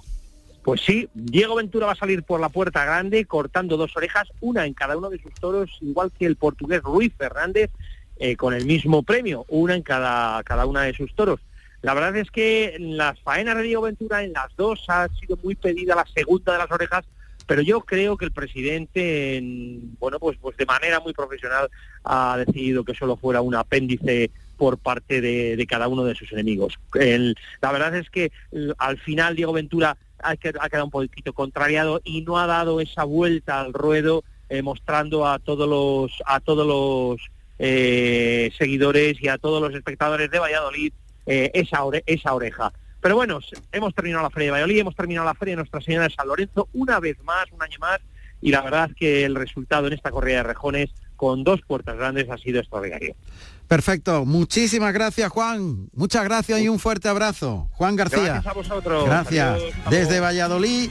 Pues sí, Diego Ventura va a salir por la puerta grande cortando dos orejas, una en cada uno de sus toros, igual que el portugués Ruiz Fernández, eh, con el mismo premio, una en cada, cada una de sus toros. La verdad es que en las faenas de Diego Ventura, en las dos, ha sido muy pedida la segunda de las orejas, pero yo creo que el presidente, bueno, pues, pues de manera muy profesional ha decidido que solo fuera un apéndice por parte de, cada uno de sus enemigos. la verdad es que al final Diego Ventura ha, ha, quedado un poquito contrariado y no ha dado esa vuelta al ruedo eh, mostrando a todos los a todos los eh, seguidores y a todos los espectadores de Valladolid eh, esa, esa oreja. Pero bueno, hemos terminado la Feria de Valladolid, hemos terminado la Feria de Nuestra Señora de San Lorenzo una vez más, un año más, y la verdad que el resultado en esta corrida de rejones con dos puertas grandes ha sido extraordinario. Perfecto, muchísimas gracias Juan, muchas gracias y un fuerte abrazo. Juan García. Gracias a vosotros. Gracias. Desde Valladolid,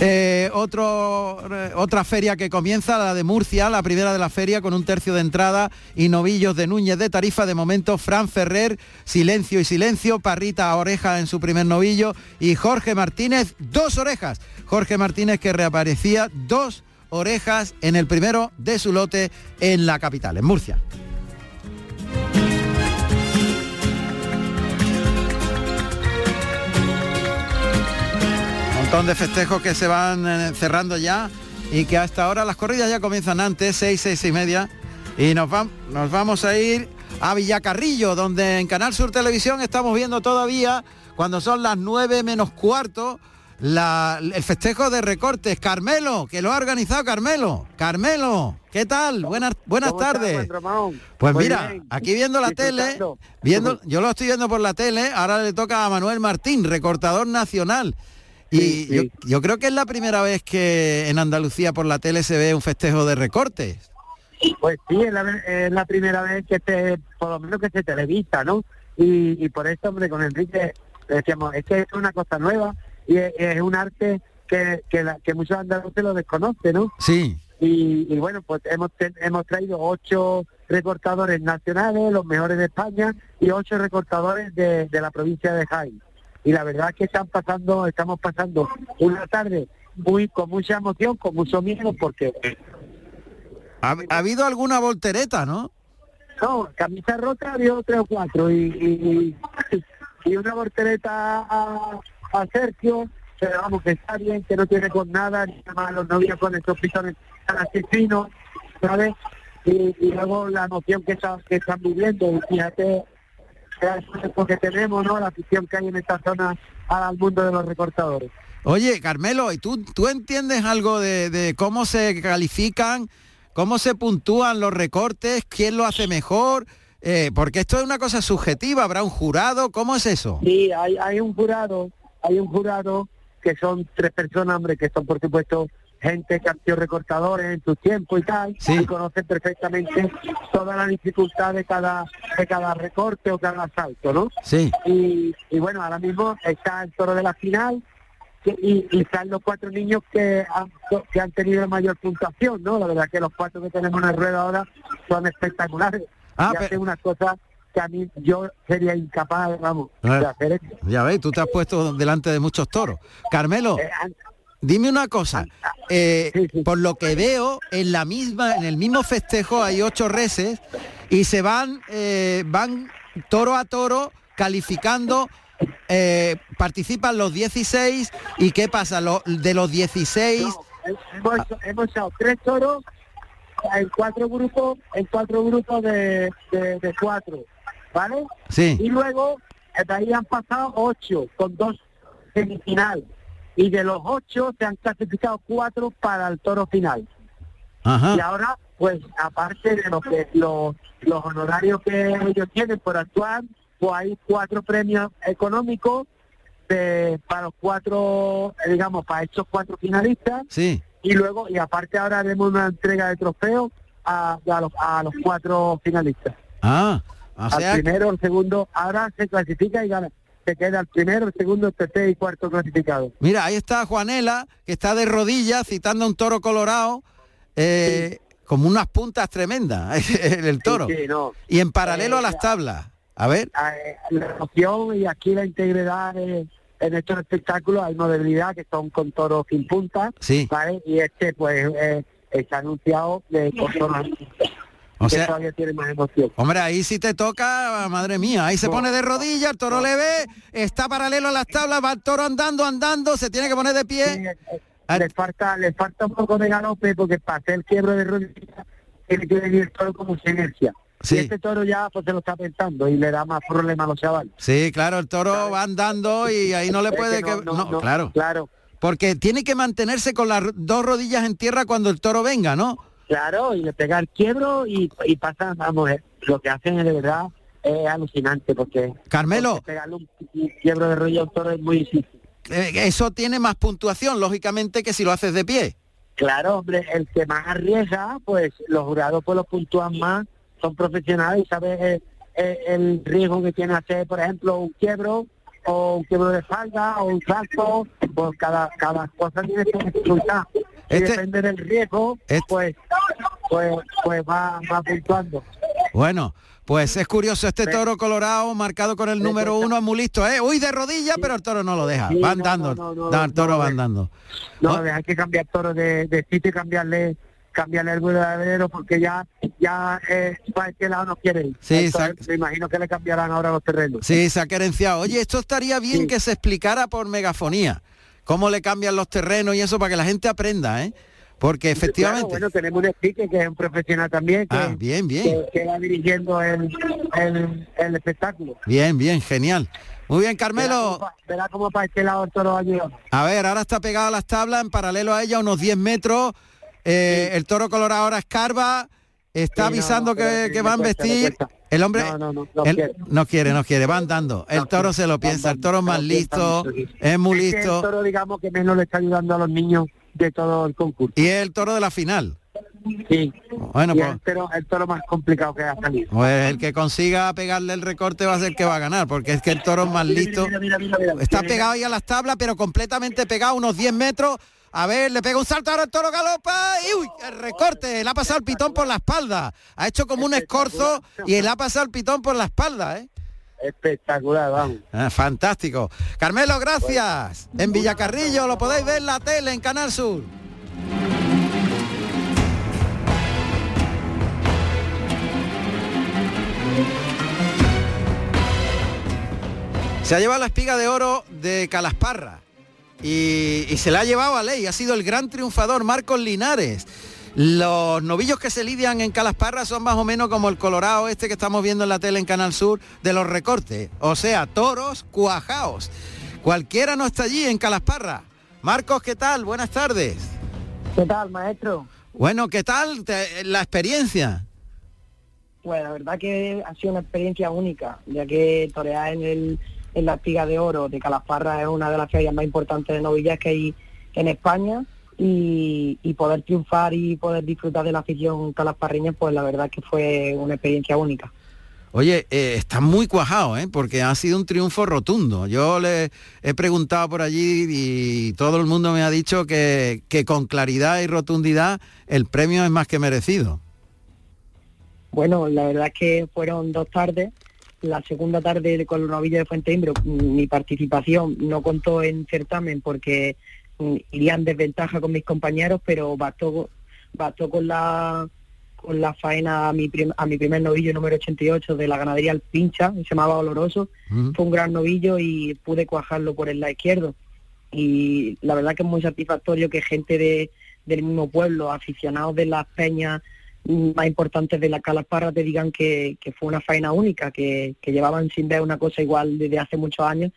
eh, otro, eh, otra feria que comienza, la de Murcia, la primera de la feria con un tercio de entrada y novillos de Núñez de Tarifa. De momento, Fran Ferrer, silencio y silencio, Parrita oreja en su primer novillo y Jorge Martínez, dos orejas. Jorge Martínez que reaparecía dos orejas en el primero de su lote en la capital, en Murcia. Montón de festejos que se van eh, cerrando ya y que hasta ahora las corridas ya comienzan antes, seis, seis y media. Y nos, nos vamos a ir a Villacarrillo, donde en Canal Sur Televisión estamos viendo todavía, cuando son las nueve menos cuarto, el festejo de recortes. Carmelo, que lo ha organizado Carmelo. Carmelo, ¿qué tal? Buenas, buenas tardes. pues mira, aquí viendo la tele, viendo, yo lo estoy viendo por la tele, ahora le toca a Manuel Martín, recortador nacional. Y Yo, creo que es la primera vez que en Andalucía por la tele se ve un festejo de recortes. Pues sí, es la, primera vez que te, por lo menos que se televisa, ¿no? Y, por eso, hombre, con Enrique decíamos, es que es una cosa nueva y es, un arte que, que, muchos andaluces lo desconocen, ¿no? Sí. Y, bueno, pues hemos, hemos traído ocho recortadores nacionales, los mejores de España, y ocho recortadores de, de la provincia de Jaén y la verdad es que están pasando, estamos pasando una tarde muy con mucha emoción, con mucho miedo, porque... Ha, habido alguna voltereta, ¿no? No, camisa rota había tres o cuatro y, y, una voltereta a, a, Sergio, pero vamos, que está bien, que no tiene con nada, ni nada los novios con estos pistones tan así finos, ¿sabes? Y, luego la emoción que, está, que están viviendo, fíjate porque tenemos, ¿no? La afición que hay en esta zona al mundo de los recortadores. Oye, Carmelo, ¿y tú, tú entiendes algo de, cómo se califican, cómo se puntúan los recortes, quién lo hace mejor? Eh, porque esto es una cosa subjetiva, ¿habrá un jurado? ¿Cómo es eso? Sí, hay, hay un jurado, hay un jurado que son tres personas, hombre, que son por supuesto gente que han sido recortadores en su tiempo y tal, y conocen perfectamente toda la dificultad de cada de cada recorte o cada asalto, ¿no? Sí. Y, bueno, ahora mismo está el toro de la final y, están los cuatro niños que han, que han tenido mayor puntuación, ¿no? La verdad que los cuatro que tenemos en el rueda ahora son espectaculares. Ah, y hacen unas cosas que a mí yo sería incapaz, vamos, de Ah, hacer eso. Ya ves, tú te has puesto delante de muchos toros. Carmelo, Eh, dime una cosa. eh, Por lo que veo, en la misma, en el mismo festejo hay ocho reses y se van, eh, van toro a toro calificando. eh, participan los 16 y qué pasa Lo- de los 16 hemos, hemos echado tres toros en cuatro grupos, en cuatro grupos de, de, de cuatro, ¿vale? Sí. Y luego eh, de ahí han pasado ocho con dos semifinal. Y de los ocho se han clasificado cuatro para el toro final. Ajá. Y ahora, pues aparte de lo que los, los honorarios que ellos tienen por actuar, pues hay cuatro premios económicos de, para los cuatro, eh, digamos, para estos cuatro finalistas. Sí. Y luego, y aparte ahora haremos una entrega de trofeos a, a los, a los cuatro finalistas. Ah, o Al primero, el segundo, ahora se clasifica y gana. Se queda el primero, el segundo, el tercer y cuarto clasificado. Mira, ahí está Juanela, que está de rodillas citando a un toro colorado, eh, como unas puntas tremendas, [LAUGHS] el toro. Sí, sí, no. Y en paralelo Eh, a las tablas. A ver. eh, la emoción y aquí la integridad eh, en estos espectáculos hay modalidad que son con toros sin punta Sí. ¿vale? y este pues eh, está anunciado de con toros O sea- todavía tiene más emoción Hombre, ahí sí te toca, madre mía, ahí se pone de rodillas, el toro le ve, está paralelo a las tablas, va el toro andando, andando, se tiene que poner de pie. le falta le falta un poco de galope porque para hacer el quiebro de rodillas tiene que venir el toro como sin inercia Sí. y este toro ya pues se lo está pensando y le da más problema a los chavales Sí, claro, el toro va andando y ahí no le Es puede que no, que... no, claro. claro. Porque tiene que mantenerse con las dos rodillas en tierra cuando el toro venga, ¿no? Claro, y le pega el quiebro y, y pasa, vamos, eh, lo que hacen es de verdad es alucinante porque Carmelo. porque pegarle un, un quiebro de rollo a un toro es muy difícil. Eh, eso tiene más puntuación, lógicamente, que si lo haces de pie. Claro, hombre, el que más arriesga, pues los jurados pues los puntúan más, son profesionales y saben eh, eh, el riesgo que tiene hacer, por ejemplo, un quiebro o un quiebro de espalda o un salto, pues cada, cada cosa tiene su dificultad. Y Este- depende del riesgo, pues, pues, pues va, va puntuando. Bueno, pues es curioso, este toro colorado marcado con el número uno muy listo, ¿eh? Uy, de rodillas, pero el toro no lo deja. Sí, va andando. no, el toro va no, andando. No, Oh. hay que cambiar toro de, de sitio y cambiarle cambiarle el verdadero porque ya ya eh, para este lado no quiere ir. Sí, Entonces, me imagino que le cambiarán ahora los terrenos. Sí, se ha querenciado. Oye, esto estaría bien que se explicara por megafonía. Cómo le cambian los terrenos y eso para que la gente aprenda, ¿eh? Porque efectivamente... Claro, bueno, tenemos un speaker que es un profesional también que, Ah, bien, bien. que, que va dirigiendo el, el, el espectáculo. Bien, bien, genial. Muy bien, Carmelo. Verá cómo para este lado el toro va llegando. A ver, ahora está pegado a las tablas, en paralelo a ella, unos 10 metros. Eh, El toro colorado ahora escarba. Está Sí, avisando no, que, sí, que van a vestir. El hombre No, no, él quiere. no quiere, no quiere, va andando. El toro se lo piensa, el toro es más listo, sí. es muy Es que El listo. toro, digamos, que menos le está ayudando a los niños de todo el concurso. Y es el toro de la final. Sí. Bueno, Y pues, el, toro, el toro más complicado que ha salido. pues el que consiga pegarle el recorte va a ser el que va a ganar, porque es que el toro es más listo. Mira, mira, mira, mira. Está pegado ahí a las tablas, pero completamente pegado, unos 10 metros. A ver, le pega un salto ahora el toro galopa y uy, el recorte, le ha pasado el pitón por la espalda. Ha hecho como un escorzo y le ha pasado el pitón por la espalda, ¿eh? Espectacular, vamos. Ah, fantástico. Carmelo, gracias. En Villacarrillo lo podéis ver en la tele, en Canal Sur. Se ha llevado la espiga de oro de Calasparra y, y se la ha llevado a ley. Ha sido el gran triunfador Marcos Linares. Los novillos que se lidian en Calasparra son más o menos como el colorado este que estamos viendo en la tele en Canal Sur de los recortes. O sea, toros cuajaos. Cualquiera no está allí en Calasparra. Marcos, ¿qué tal? Buenas tardes. ¿Qué tal, maestro? Bueno, ¿qué tal te- la experiencia? Pues la verdad que ha sido una experiencia única, ya que torear en, el, en la espiga de oro de Calasparra es una de las ferias más importantes de novillas que hay en España y, y poder triunfar y poder disfrutar de la afición calasparreña, pues la verdad que fue una experiencia única. Oye, eh, está muy cuajado, ¿eh? porque ha sido un triunfo rotundo. Yo le he preguntado por allí y todo el mundo me ha dicho que, que con claridad y rotundidad el premio es más que merecido. Bueno, la verdad es que fueron dos tardes la segunda tarde con los novillos de Fuente Imbro, mi participación no contó en certamen porque iría en desventaja con mis compañeros, pero bastó, bastó con la con la faena a mi, a mi primer novillo número 88 de la ganadería El Pincha, se llamaba Oloroso, fue un gran novillo y pude cuajarlo por el lado izquierdo. Y la verdad que es muy satisfactorio que gente de, del mismo pueblo, aficionados de las peñas más importantes de la Calasparra te digan que, fue una faena única, que, llevaban sin ver una cosa igual desde hace muchos años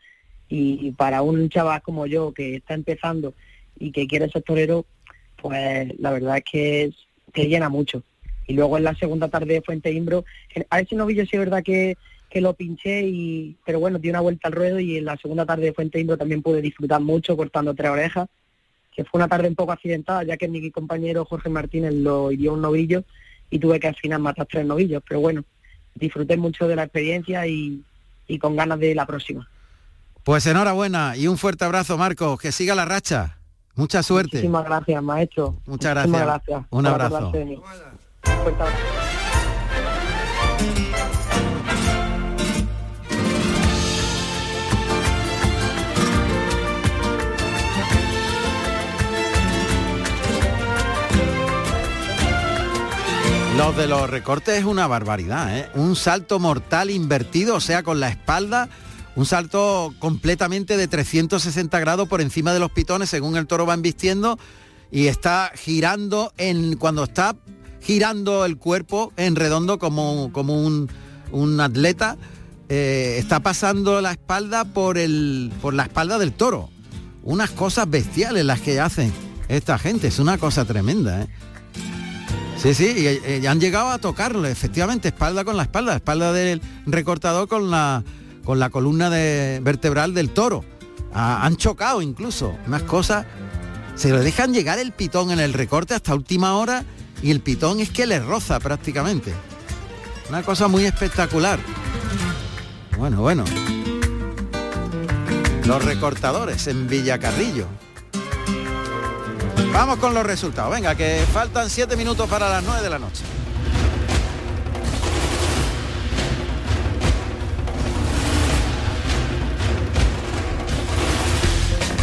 y para un chaval como yo que está empezando y que quiere ser torero, pues la verdad es que te llena mucho. Y luego en la segunda tarde de Fuente Imbro, a ese novillo sí es verdad que, que lo pinché, y pero bueno, di una vuelta al ruedo y en la segunda tarde de Fuente Imbro también pude disfrutar mucho cortando tres orejas que fue una tarde un poco accidentada, ya que mi compañero Jorge Martínez lo hirió un novillo y tuve que al final matar tres novillos. Pero bueno, disfruté mucho de la experiencia y, con ganas de la próxima. Pues enhorabuena y un fuerte abrazo, Marcos. Que siga la racha. Mucha suerte. Muchísimas gracias, maestro. Muchas gracias. gracias. Un abrazo. Los de los recortes es una barbaridad, ¿eh? Un salto mortal invertido, o sea, con la espalda, un salto completamente de 360 grados por encima de los pitones según el toro va embistiendo y está girando en cuando está girando el cuerpo en redondo como, como un, atleta, eh, está pasando la espalda por, el, por la espalda del toro. Unas cosas bestiales las que hacen esta gente, es una cosa tremenda. ¿eh? Sí, sí, y, eh, han llegado a tocarlo, efectivamente, espalda con la espalda, espalda del recortador con la, con la columna de, vertebral del toro. han chocado incluso, unas cosas. Se lo dejan llegar el pitón en el recorte hasta última hora y el pitón es que le roza prácticamente. Una cosa muy espectacular. Bueno, bueno. Los recortadores en Villacarrillo. Vamos con los resultados. Venga, que faltan siete minutos para las 9 de la noche.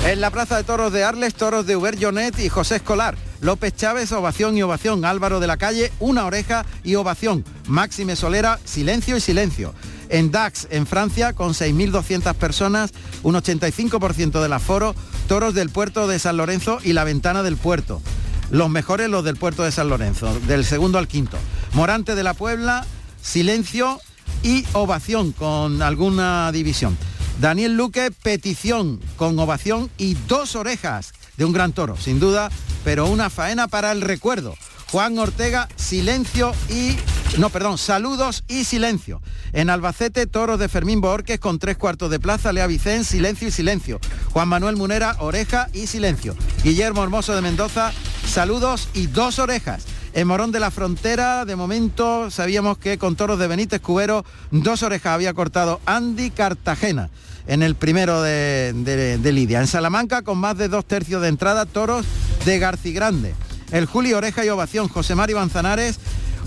En la Plaza de Toros de Arles, toros de Uber Jonet y José Escolar. López Chávez, ovación y ovación. Álvaro de la Calle, una oreja y ovación. Máxime Solera, silencio y silencio. En Dax, en Francia, con 6.200 personas, un 85% del aforo, toros del puerto de San Lorenzo y la ventana del puerto. Los mejores los del puerto de San Lorenzo, del segundo al quinto. Morante de la Puebla, silencio y ovación con alguna división. Daniel Luque, petición con ovación y dos orejas de un gran toro, sin duda, pero una faena para el recuerdo. Juan Ortega, silencio y... No, perdón, saludos y silencio. En Albacete, toros de Fermín Borques con tres cuartos de plaza, Lea Vicén, silencio y silencio. Juan Manuel Munera, oreja y silencio. Guillermo Hermoso de Mendoza, saludos y dos orejas. En Morón de la Frontera, de momento, sabíamos que con toros de Benítez Cubero, dos orejas había cortado Andy Cartagena en el primero de, Lidia. En Salamanca, con más de dos tercios de entrada, toros de Garcigrande el Julio Oreja y Ovación, José Mario Manzanares,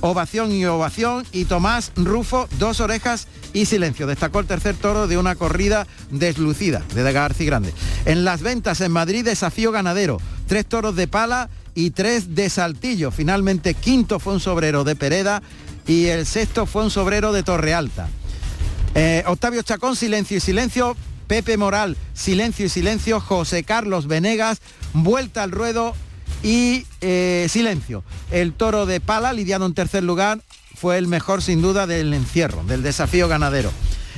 Ovación y Ovación y Tomás Rufo, dos orejas y silencio. Destacó el tercer toro de una corrida deslucida de García Grande. En las ventas en Madrid, desafío ganadero, tres toros de pala y tres de saltillo. Finalmente, quinto fue un sobrero de Pereda y el sexto fue un sobrero de Torre Alta. Eh, Octavio Chacón, silencio y silencio. Pepe Moral, silencio y silencio. José Carlos Venegas, vuelta al ruedo y eh, silencio. El toro de pala, lidiado en tercer lugar, fue el mejor sin duda del encierro, del desafío ganadero.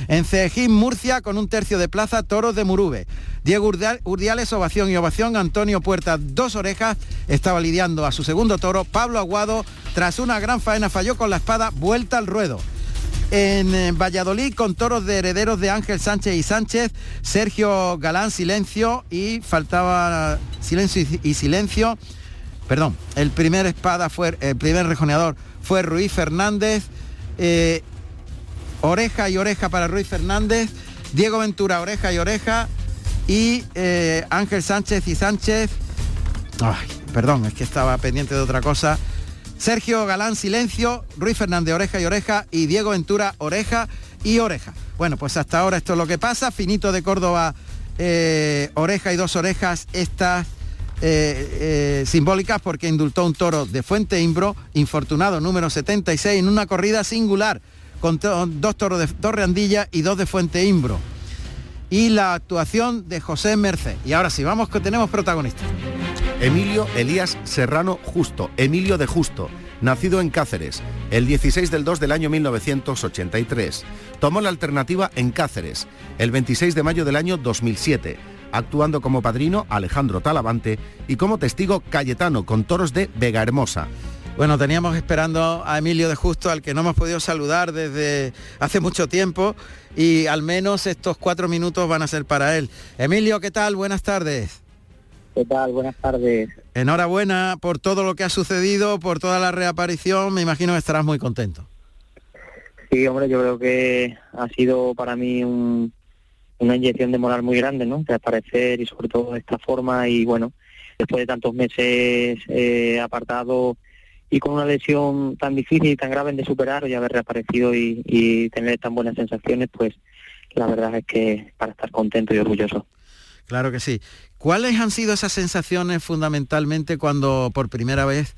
En Cejín, Murcia, con un tercio de plaza, toros de Murube. Diego Urdiales, ovación y ovación. Antonio Puerta, dos orejas, estaba lidiando a su segundo toro. Pablo Aguado, tras una gran faena, falló con la espada, vuelta al ruedo en eh, Valladolid con toros de herederos de Ángel Sánchez y Sánchez, Sergio Galán, silencio y faltaba silencio y, silencio. Perdón, el primer espada fue, el primer rejoneador fue Ruiz Fernández, eh, oreja y oreja para Ruiz Fernández, Diego Ventura, oreja y oreja, y eh, Ángel Sánchez y Sánchez. Ay, perdón, es que estaba pendiente de otra cosa. Sergio Galán Silencio, Ruiz Fernández Oreja y Oreja y Diego Ventura Oreja y oreja. Bueno, pues hasta ahora esto es lo que pasa. Finito de Córdoba, eh, oreja y dos orejas, estas eh, eh, simbólicas porque indultó un toro de Fuente Imbro, infortunado número 76, en una corrida singular con dos toros de Torre Andilla y dos de Fuente Imbro. Y la actuación de José Merced. Y ahora sí, vamos que tenemos protagonistas. Emilio Elías Serrano Justo, Emilio de Justo, nacido en Cáceres, el 16 del 2 del año 1983. Tomó la alternativa en Cáceres, el 26 de mayo del año 2007, actuando como padrino Alejandro Talavante y como testigo Cayetano con toros de Vega Hermosa. Bueno, teníamos esperando a Emilio de Justo, al que no hemos podido saludar desde hace mucho tiempo y al menos estos cuatro minutos van a ser para él. Emilio, ¿qué tal? Buenas tardes. ¿Qué tal? Buenas tardes. Enhorabuena por todo lo que ha sucedido, por toda la reaparición. Me imagino que estarás muy contento. Sí, hombre, yo creo que ha sido para mí una inyección de moral muy grande, ¿no? De aparecer y sobre todo de esta forma y bueno, después de tantos meses eh, apartado y con una lesión tan difícil y tan grave de superar y haber reaparecido y, tener tan buenas sensaciones, pues la verdad es que para estar contento y orgulloso. Claro que sí. ¿Cuáles han sido esas sensaciones fundamentalmente cuando por primera vez,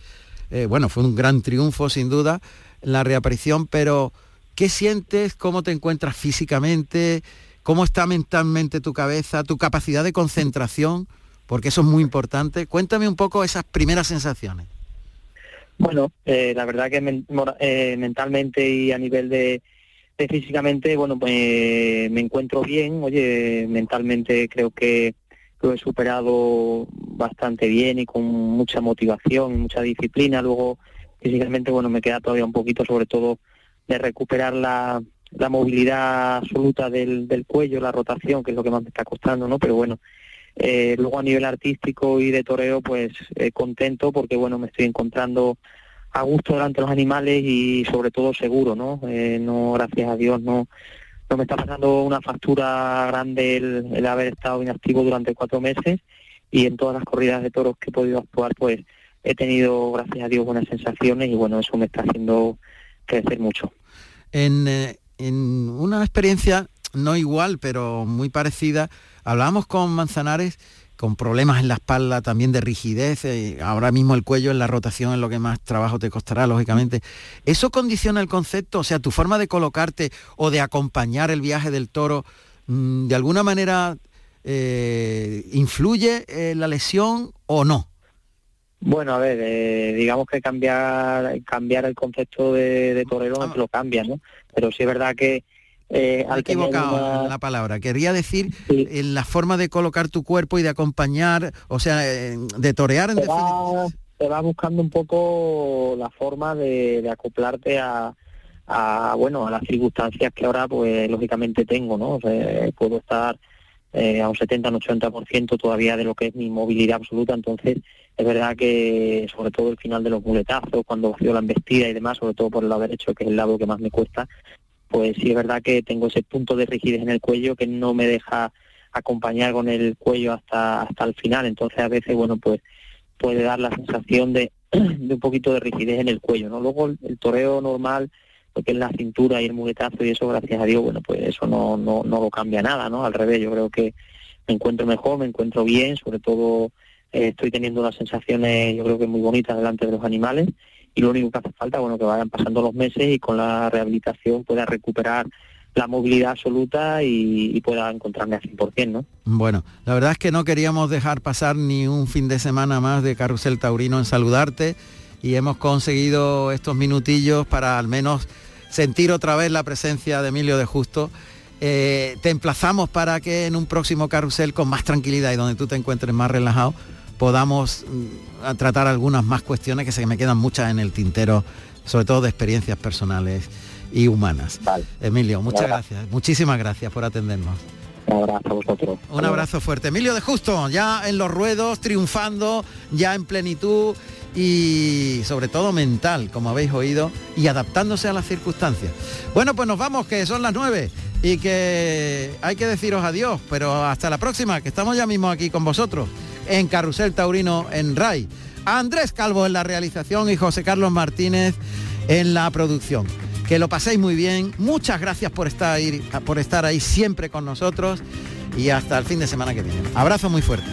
eh, bueno, fue un gran triunfo sin duda, la reaparición, pero ¿qué sientes? ¿Cómo te encuentras físicamente? ¿Cómo está mentalmente tu cabeza, tu capacidad de concentración? Porque eso es muy importante. Cuéntame un poco esas primeras sensaciones. Bueno, eh, la verdad que eh, mentalmente y a nivel de, físicamente, bueno, pues me encuentro bien. Oye, mentalmente creo que lo he superado bastante bien y con mucha motivación y mucha disciplina. Luego, físicamente, bueno, me queda todavía un poquito, sobre todo, de recuperar la, la movilidad absoluta del, del cuello, la rotación, que es lo que más me está costando, ¿no? Pero bueno, eh, luego a nivel artístico y de toreo, pues eh, contento porque bueno, me estoy encontrando a gusto delante de los animales y sobre todo seguro, ¿no? Eh, no, gracias a Dios, no, no me está pasando una factura grande el, haber estado inactivo durante cuatro meses y en todas las corridas de toros que he podido actuar, pues he tenido, gracias a Dios, buenas sensaciones y bueno, eso me está haciendo crecer mucho. En, en una experiencia no igual, pero muy parecida, Hablábamos con Manzanares con problemas en la espalda, también de rigidez, eh, ahora mismo el cuello en la rotación es lo que más trabajo te costará, lógicamente. ¿Eso condiciona el concepto? O sea, tu forma de colocarte o de acompañar el viaje del toro, mm, ¿de alguna manera eh, influye la lesión o no? Bueno, a ver, eh, digamos que cambiar cambiar el concepto de, torero no ah. lo cambia, ¿no? Pero sí es verdad que eh, al equivocado la palabra. Quería decir en la forma de colocar tu cuerpo y de acompañar, o sea, de torear en te va, te va buscando un poco la forma de, acoplarte a, bueno, a las circunstancias que ahora, pues, lógicamente tengo, ¿no? puedo estar eh, a un 70, un 80% todavía de lo que es mi movilidad absoluta, entonces es verdad que sobre todo el final de los muletazos, cuando vacío la embestida y demás, sobre todo por el lado derecho, que es el lado que más me cuesta, pues sí es verdad que tengo ese punto de rigidez en el cuello que no me deja acompañar con el cuello hasta hasta el final. Entonces a veces bueno pues puede dar la sensación de, [CLEARS THROAT] de un poquito de rigidez en el cuello no luego el, toreo normal lo que es la cintura y el muletazo y eso gracias a Dios bueno pues eso no no no lo cambia nada no al revés yo creo que me encuentro mejor me encuentro bien sobre todo eh, estoy teniendo unas sensaciones yo creo que muy bonitas delante de los animales y lo único que hace falta, bueno, que vayan pasando los meses y con la rehabilitación pueda recuperar la movilidad absoluta y, pueda encontrarme al 100%, ¿no? Bueno, la verdad es que no queríamos dejar pasar ni un fin de semana más de Carrusel Taurino en saludarte y hemos conseguido estos minutillos para al menos sentir otra vez la presencia de Emilio de Justo. Eh, te emplazamos para que en un próximo carrusel con más tranquilidad y donde tú te encuentres más relajado podamos mm, tratar algunas más cuestiones que se me quedan muchas en el tintero, sobre todo de experiencias personales y humanas. Emilio, muchas gracias. Muchísimas gracias por atendernos. Un abrazo a vosotros. Un abrazo fuerte. Emilio de Justo, ya en los ruedos, triunfando, ya en plenitud y sobre todo mental, como habéis oído, y adaptándose a las circunstancias. Bueno, pues nos vamos, que son las nueve y que hay que deciros adiós, pero hasta la próxima, que estamos ya mismo aquí con vosotros en Carrusel Taurino en RAI. Andrés Calvo en la realización y José Carlos Martínez en la producción. que lo paséis muy bien. Muchas gracias por estar ahí, por estar ahí siempre con nosotros y hasta el fin de semana que viene. Abrazo muy fuerte.